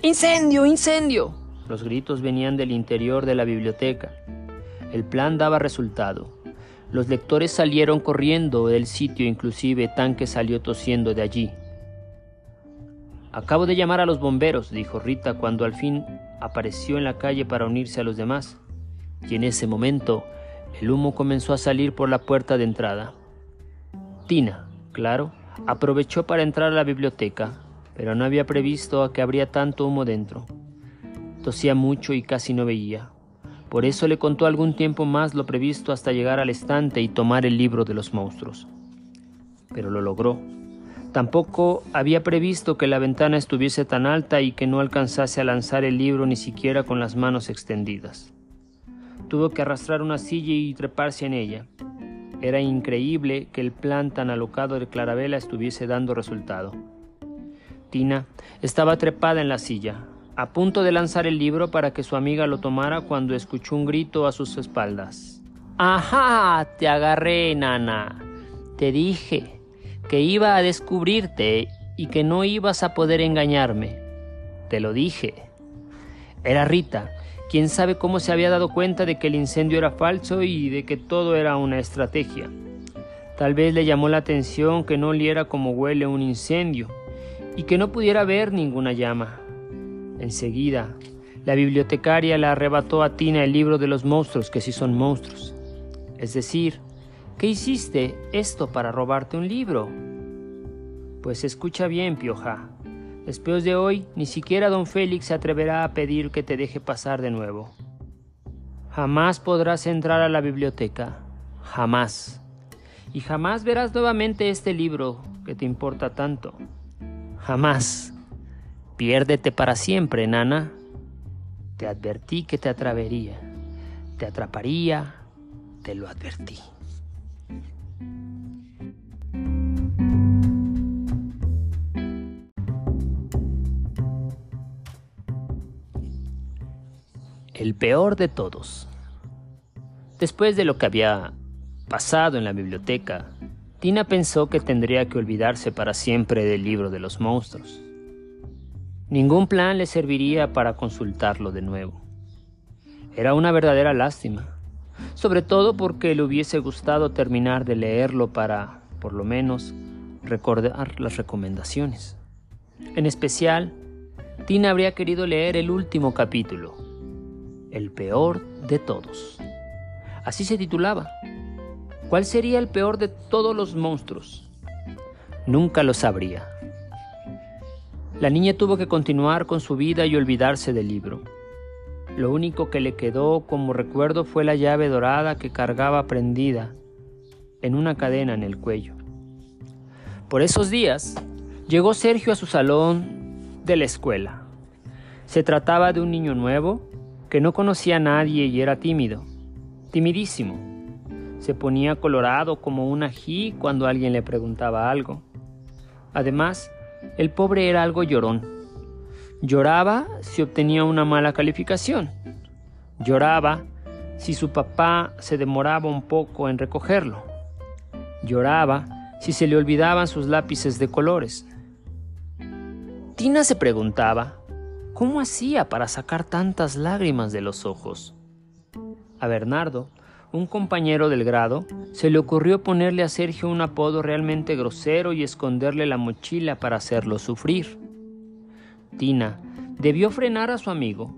S1: ¡Incendio! ¡Incendio! Los gritos venían del interior de la biblioteca. El plan daba resultado. Los lectores salieron corriendo del sitio, inclusive Tanque salió tosiendo de allí. Acabo de llamar a los bomberos, dijo Rita cuando al fin apareció en la calle para unirse a los demás. Y en ese momento el humo comenzó a salir por la puerta de entrada. Tina, claro, aprovechó para entrar a la biblioteca, pero no había previsto a que habría tanto humo dentro. Tosía mucho y casi no veía. Por eso le contó algún tiempo más lo previsto hasta llegar al estante y tomar el libro de los monstruos. Pero lo logró. Tampoco había previsto que la ventana estuviese tan alta y que no alcanzase a lanzar el libro ni siquiera con las manos extendidas. Tuvo que arrastrar una silla y treparse en ella. Era increíble que el plan tan alocado de Clarabella estuviese dando resultado. Tina estaba trepada en la silla, a punto de lanzar el libro para que su amiga lo tomara cuando escuchó un grito a sus espaldas. ¡Ajá! Te agarré, nana. Te dije que iba a descubrirte y que no ibas a poder engañarme. Te lo dije. Era Rita, Quién sabe cómo se había dado cuenta de que el incendio era falso y de que todo era una estrategia. Tal vez le llamó la atención que no oliera como huele un incendio y que no pudiera ver ninguna llama. Enseguida, la bibliotecaria le arrebató a Tina el libro de los monstruos que sí son monstruos. Es decir, ¿qué hiciste esto para robarte un libro? Pues escucha bien, pioja. Después de hoy, ni siquiera don Félix se atreverá a pedir que te deje pasar de nuevo. Jamás podrás entrar a la biblioteca. Jamás. Y jamás verás nuevamente este libro que te importa tanto. Jamás. Piérdete para siempre, nana. Te advertí que te atravería. Te atraparía. Te lo advertí. el peor de todos. Después de lo que había pasado en la biblioteca, Tina pensó que tendría que olvidarse para siempre del libro de los monstruos. Ningún plan le serviría para consultarlo de nuevo. Era una verdadera lástima, sobre todo porque le hubiese gustado terminar de leerlo para, por lo menos, recordar las recomendaciones. En especial, Tina habría querido leer el último capítulo, el peor de todos. Así se titulaba. ¿Cuál sería el peor de todos los monstruos? Nunca lo sabría. La niña tuvo que continuar con su vida y olvidarse del libro. Lo único que le quedó como recuerdo fue la llave dorada que cargaba prendida en una cadena en el cuello. Por esos días, llegó Sergio a su salón de la escuela. Se trataba de un niño nuevo, que no conocía a nadie y era tímido, timidísimo. Se ponía colorado como un ají cuando alguien le preguntaba algo. Además, el pobre era algo llorón. Lloraba si obtenía una mala calificación. Lloraba si su papá se demoraba un poco en recogerlo. Lloraba si se le olvidaban sus lápices de colores. Tina se preguntaba ¿Cómo hacía para sacar tantas lágrimas de los ojos? A Bernardo, un compañero del grado, se le ocurrió ponerle a Sergio un apodo realmente grosero y esconderle la mochila para hacerlo sufrir. Tina debió frenar a su amigo,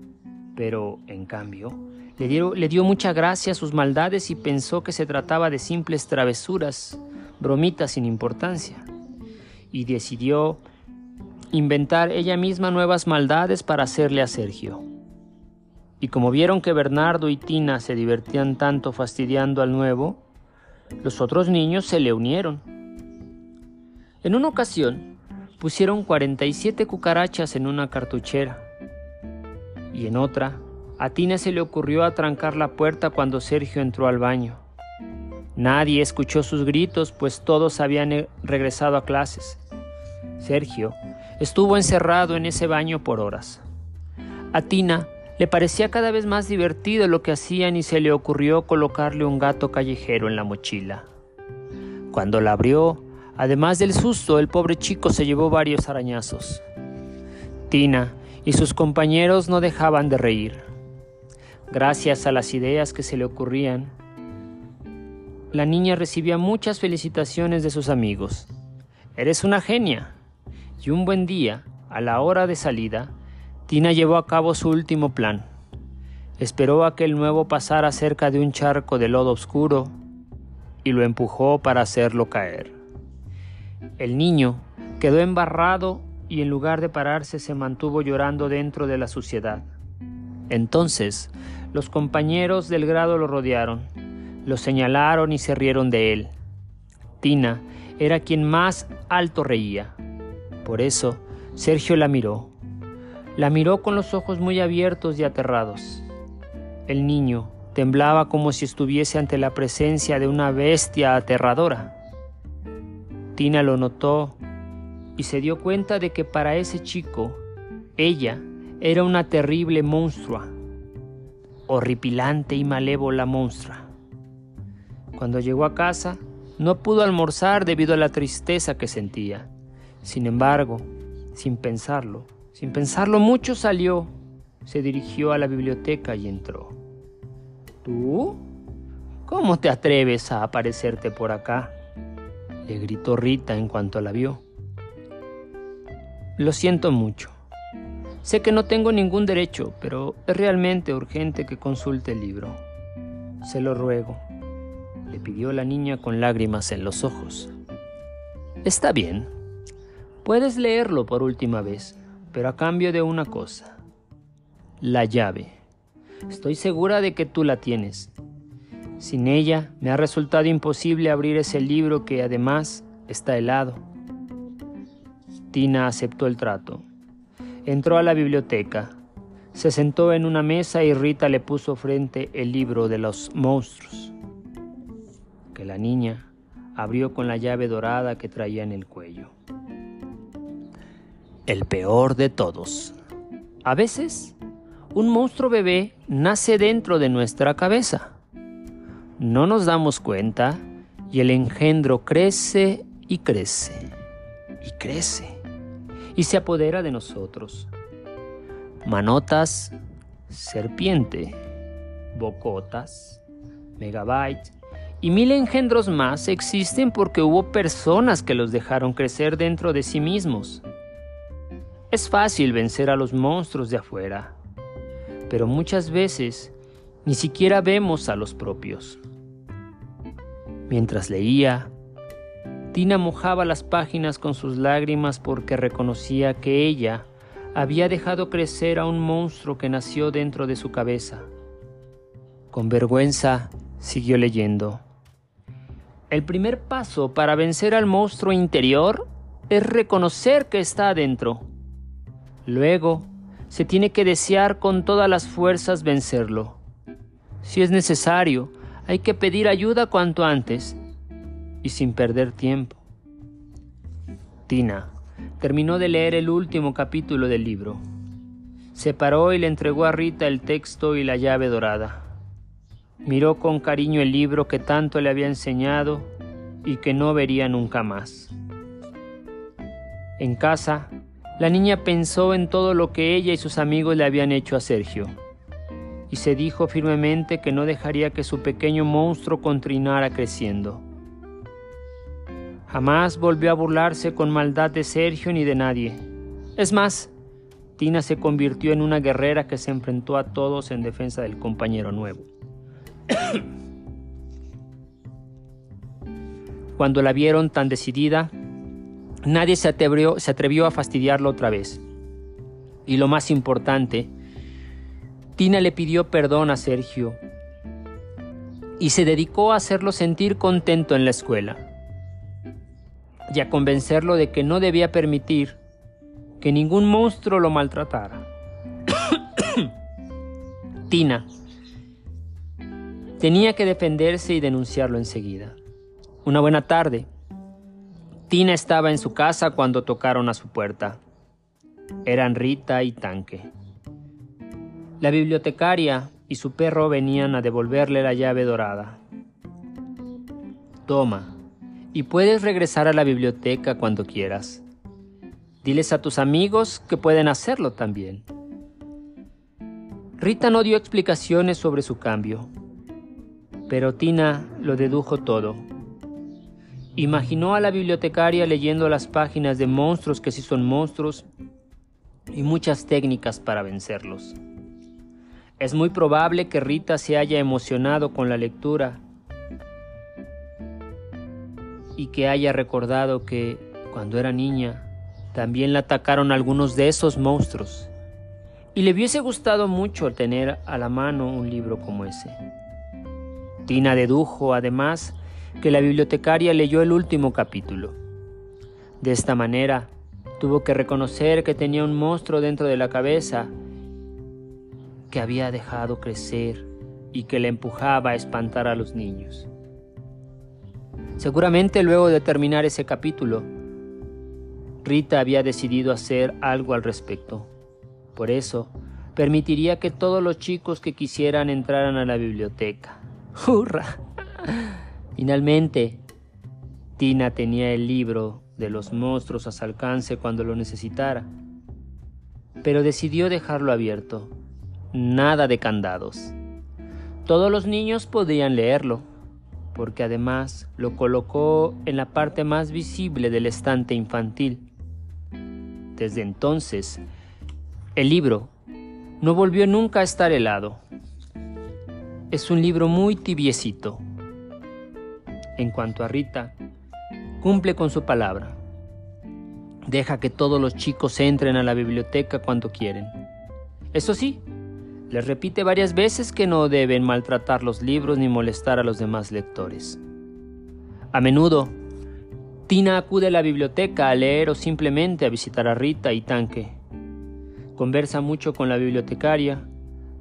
S1: pero, en cambio, le dio, mucha gracia a sus maldades y pensó que se trataba de simples travesuras, bromitas sin importancia, y decidió inventar ella misma nuevas maldades para hacerle a Sergio. Y como vieron que Bernardo y Tina se divertían tanto fastidiando al nuevo, los otros niños se le unieron. En una ocasión, pusieron 47 cucarachas en una cartuchera. Y en otra, a Tina se le ocurrió atrancar la puerta cuando Sergio entró al baño. Nadie escuchó sus gritos, pues todos habían regresado a clases. Sergio Estuvo encerrado en ese baño por horas. A Tina le parecía cada vez más divertido lo que hacían y se le ocurrió colocarle un gato callejero en la mochila. Cuando la abrió, además del susto, el pobre chico se llevó varios arañazos. Tina y sus compañeros no dejaban de reír. Gracias a las ideas que se le ocurrían, la niña recibía muchas felicitaciones de sus amigos. Eres una genia. Y un buen día, a la hora de salida, Tina llevó a cabo su último plan. Esperó a que el nuevo pasara cerca de un charco de lodo oscuro y lo empujó para hacerlo caer. El niño quedó embarrado y en lugar de pararse se mantuvo llorando dentro de la suciedad. Entonces, los compañeros del grado lo rodearon, lo señalaron y se rieron de él. Tina era quien más alto reía. Por eso, Sergio la miró. La miró con los ojos muy abiertos y aterrados. El niño temblaba como si estuviese ante la presencia de una bestia aterradora. Tina lo notó y se dio cuenta de que para ese chico, ella era una terrible monstrua, horripilante y malévola monstrua. Cuando llegó a casa, no pudo almorzar debido a la tristeza que sentía. Sin embargo, sin pensarlo, sin pensarlo mucho salió, se dirigió a la biblioteca y entró. ¿Tú? ¿Cómo te atreves a aparecerte por acá? le gritó Rita en cuanto la vio. Lo siento mucho. Sé que no tengo ningún derecho, pero es realmente urgente que consulte el libro. Se lo ruego, le pidió la niña con lágrimas en los ojos. Está bien. Puedes leerlo por última vez, pero a cambio de una cosa. La llave. Estoy segura de que tú la tienes. Sin ella me ha resultado imposible abrir ese libro que además está helado. Tina aceptó el trato. Entró a la biblioteca. Se sentó en una mesa y Rita le puso frente el libro de los monstruos, que la niña abrió con la llave dorada que traía en el cuello. El peor de todos. A veces, un monstruo bebé nace dentro de nuestra cabeza. No nos damos cuenta y el engendro crece y crece y crece y se apodera de nosotros. Manotas, serpiente, bocotas, megabyte y mil engendros más existen porque hubo personas que los dejaron crecer dentro de sí mismos. Es fácil vencer a los monstruos de afuera, pero muchas veces ni siquiera vemos a los propios. Mientras leía, Tina mojaba las páginas con sus lágrimas porque reconocía que ella había dejado crecer a un monstruo que nació dentro de su cabeza. Con vergüenza siguió leyendo. El primer paso para vencer al monstruo interior es reconocer que está adentro. Luego, se tiene que desear con todas las fuerzas vencerlo. Si es necesario, hay que pedir ayuda cuanto antes y sin perder tiempo. Tina terminó de leer el último capítulo del libro. Se paró y le entregó a Rita el texto y la llave dorada. Miró con cariño el libro que tanto le había enseñado y que no vería nunca más. En casa, la niña pensó en todo lo que ella y sus amigos le habían hecho a Sergio, y se dijo firmemente que no dejaría que su pequeño monstruo continuara creciendo. Jamás volvió a burlarse con maldad de Sergio ni de nadie. Es más, Tina se convirtió en una guerrera que se enfrentó a todos en defensa del compañero nuevo. Cuando la vieron tan decidida, nadie se atrevió, se atrevió a fastidiarla otra vez. Y lo más importante, Tina le pidió perdón a Sergio y se dedicó a hacerlo sentir contento en la escuela y a convencerlo de que no debía permitir que ningún monstruo lo maltratara. Tina tenía que defenderse y denunciarlo enseguida. Una buena tarde. Tina estaba en su casa cuando tocaron a su puerta. Eran Rita y Tanque. La bibliotecaria y su perro venían a devolverle la llave dorada. Toma, y puedes regresar a la biblioteca cuando quieras. Diles a tus amigos que pueden hacerlo también. Rita no dio explicaciones sobre su cambio, pero Tina lo dedujo todo. Imaginó a la bibliotecaria leyendo las páginas de monstruos que sí son monstruos y muchas técnicas para vencerlos. Es muy probable que Rita se haya emocionado con la lectura y que haya recordado que, cuando era niña, también la atacaron algunos de esos monstruos. Y le hubiese gustado mucho tener a la mano un libro como ese. Tina dedujo, además, que la bibliotecaria leyó el último capítulo. De esta manera, tuvo que reconocer que tenía un monstruo dentro de la cabeza que había dejado crecer y que le empujaba a espantar a los niños. Seguramente luego de terminar ese capítulo, Rita había decidido hacer algo al respecto. Por eso, permitiría que todos los chicos que quisieran entraran a la biblioteca. ¡Hurra! Finalmente, Tina tenía el libro de los monstruos a su alcance cuando lo necesitara, pero decidió dejarlo abierto nada de candados. Todos los niños podían leerlo, porque además lo colocó en la parte más visible del estante infantil. Desde entonces, el libro no volvió nunca a estar helado. Es un libro muy tibiecito. En cuanto a Rita, cumple con su palabra. Deja que todos los chicos entren a la biblioteca cuando quieren. Eso sí, les repite varias veces que no deben maltratar los libros ni molestar a los demás lectores. A menudo, Tina acude a la biblioteca a leer o simplemente a visitar a Rita y Tanque. Conversa mucho con la bibliotecaria,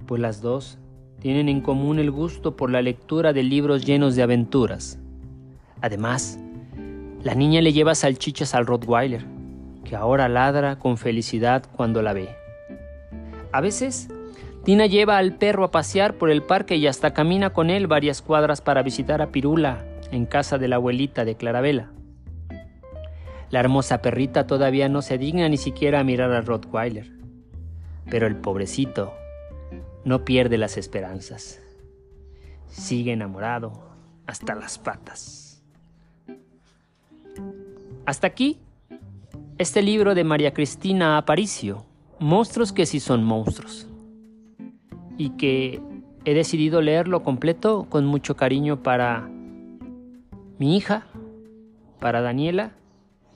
S1: pues las dos tienen en común el gusto por la lectura de libros llenos de aventuras. Además, la niña le lleva salchichas al Rottweiler, que ahora ladra con felicidad cuando la ve. A veces Tina lleva al perro a pasear por el parque y hasta camina con él varias cuadras para visitar a Pirula en casa de la abuelita de Clarabella. La hermosa perrita todavía no se digna ni siquiera a mirar al Rottweiler, pero el pobrecito no pierde las esperanzas. Sigue enamorado hasta las patas. Hasta aquí este libro de María Cristina Aparicio, Monstruos que sí son monstruos y que he decidido leerlo completo con mucho cariño para mi hija, para Daniela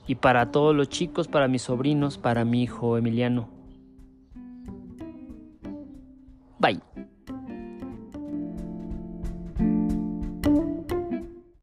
S1: y para todos los chicos, para mis sobrinos, para mi hijo Emiliano. Bye.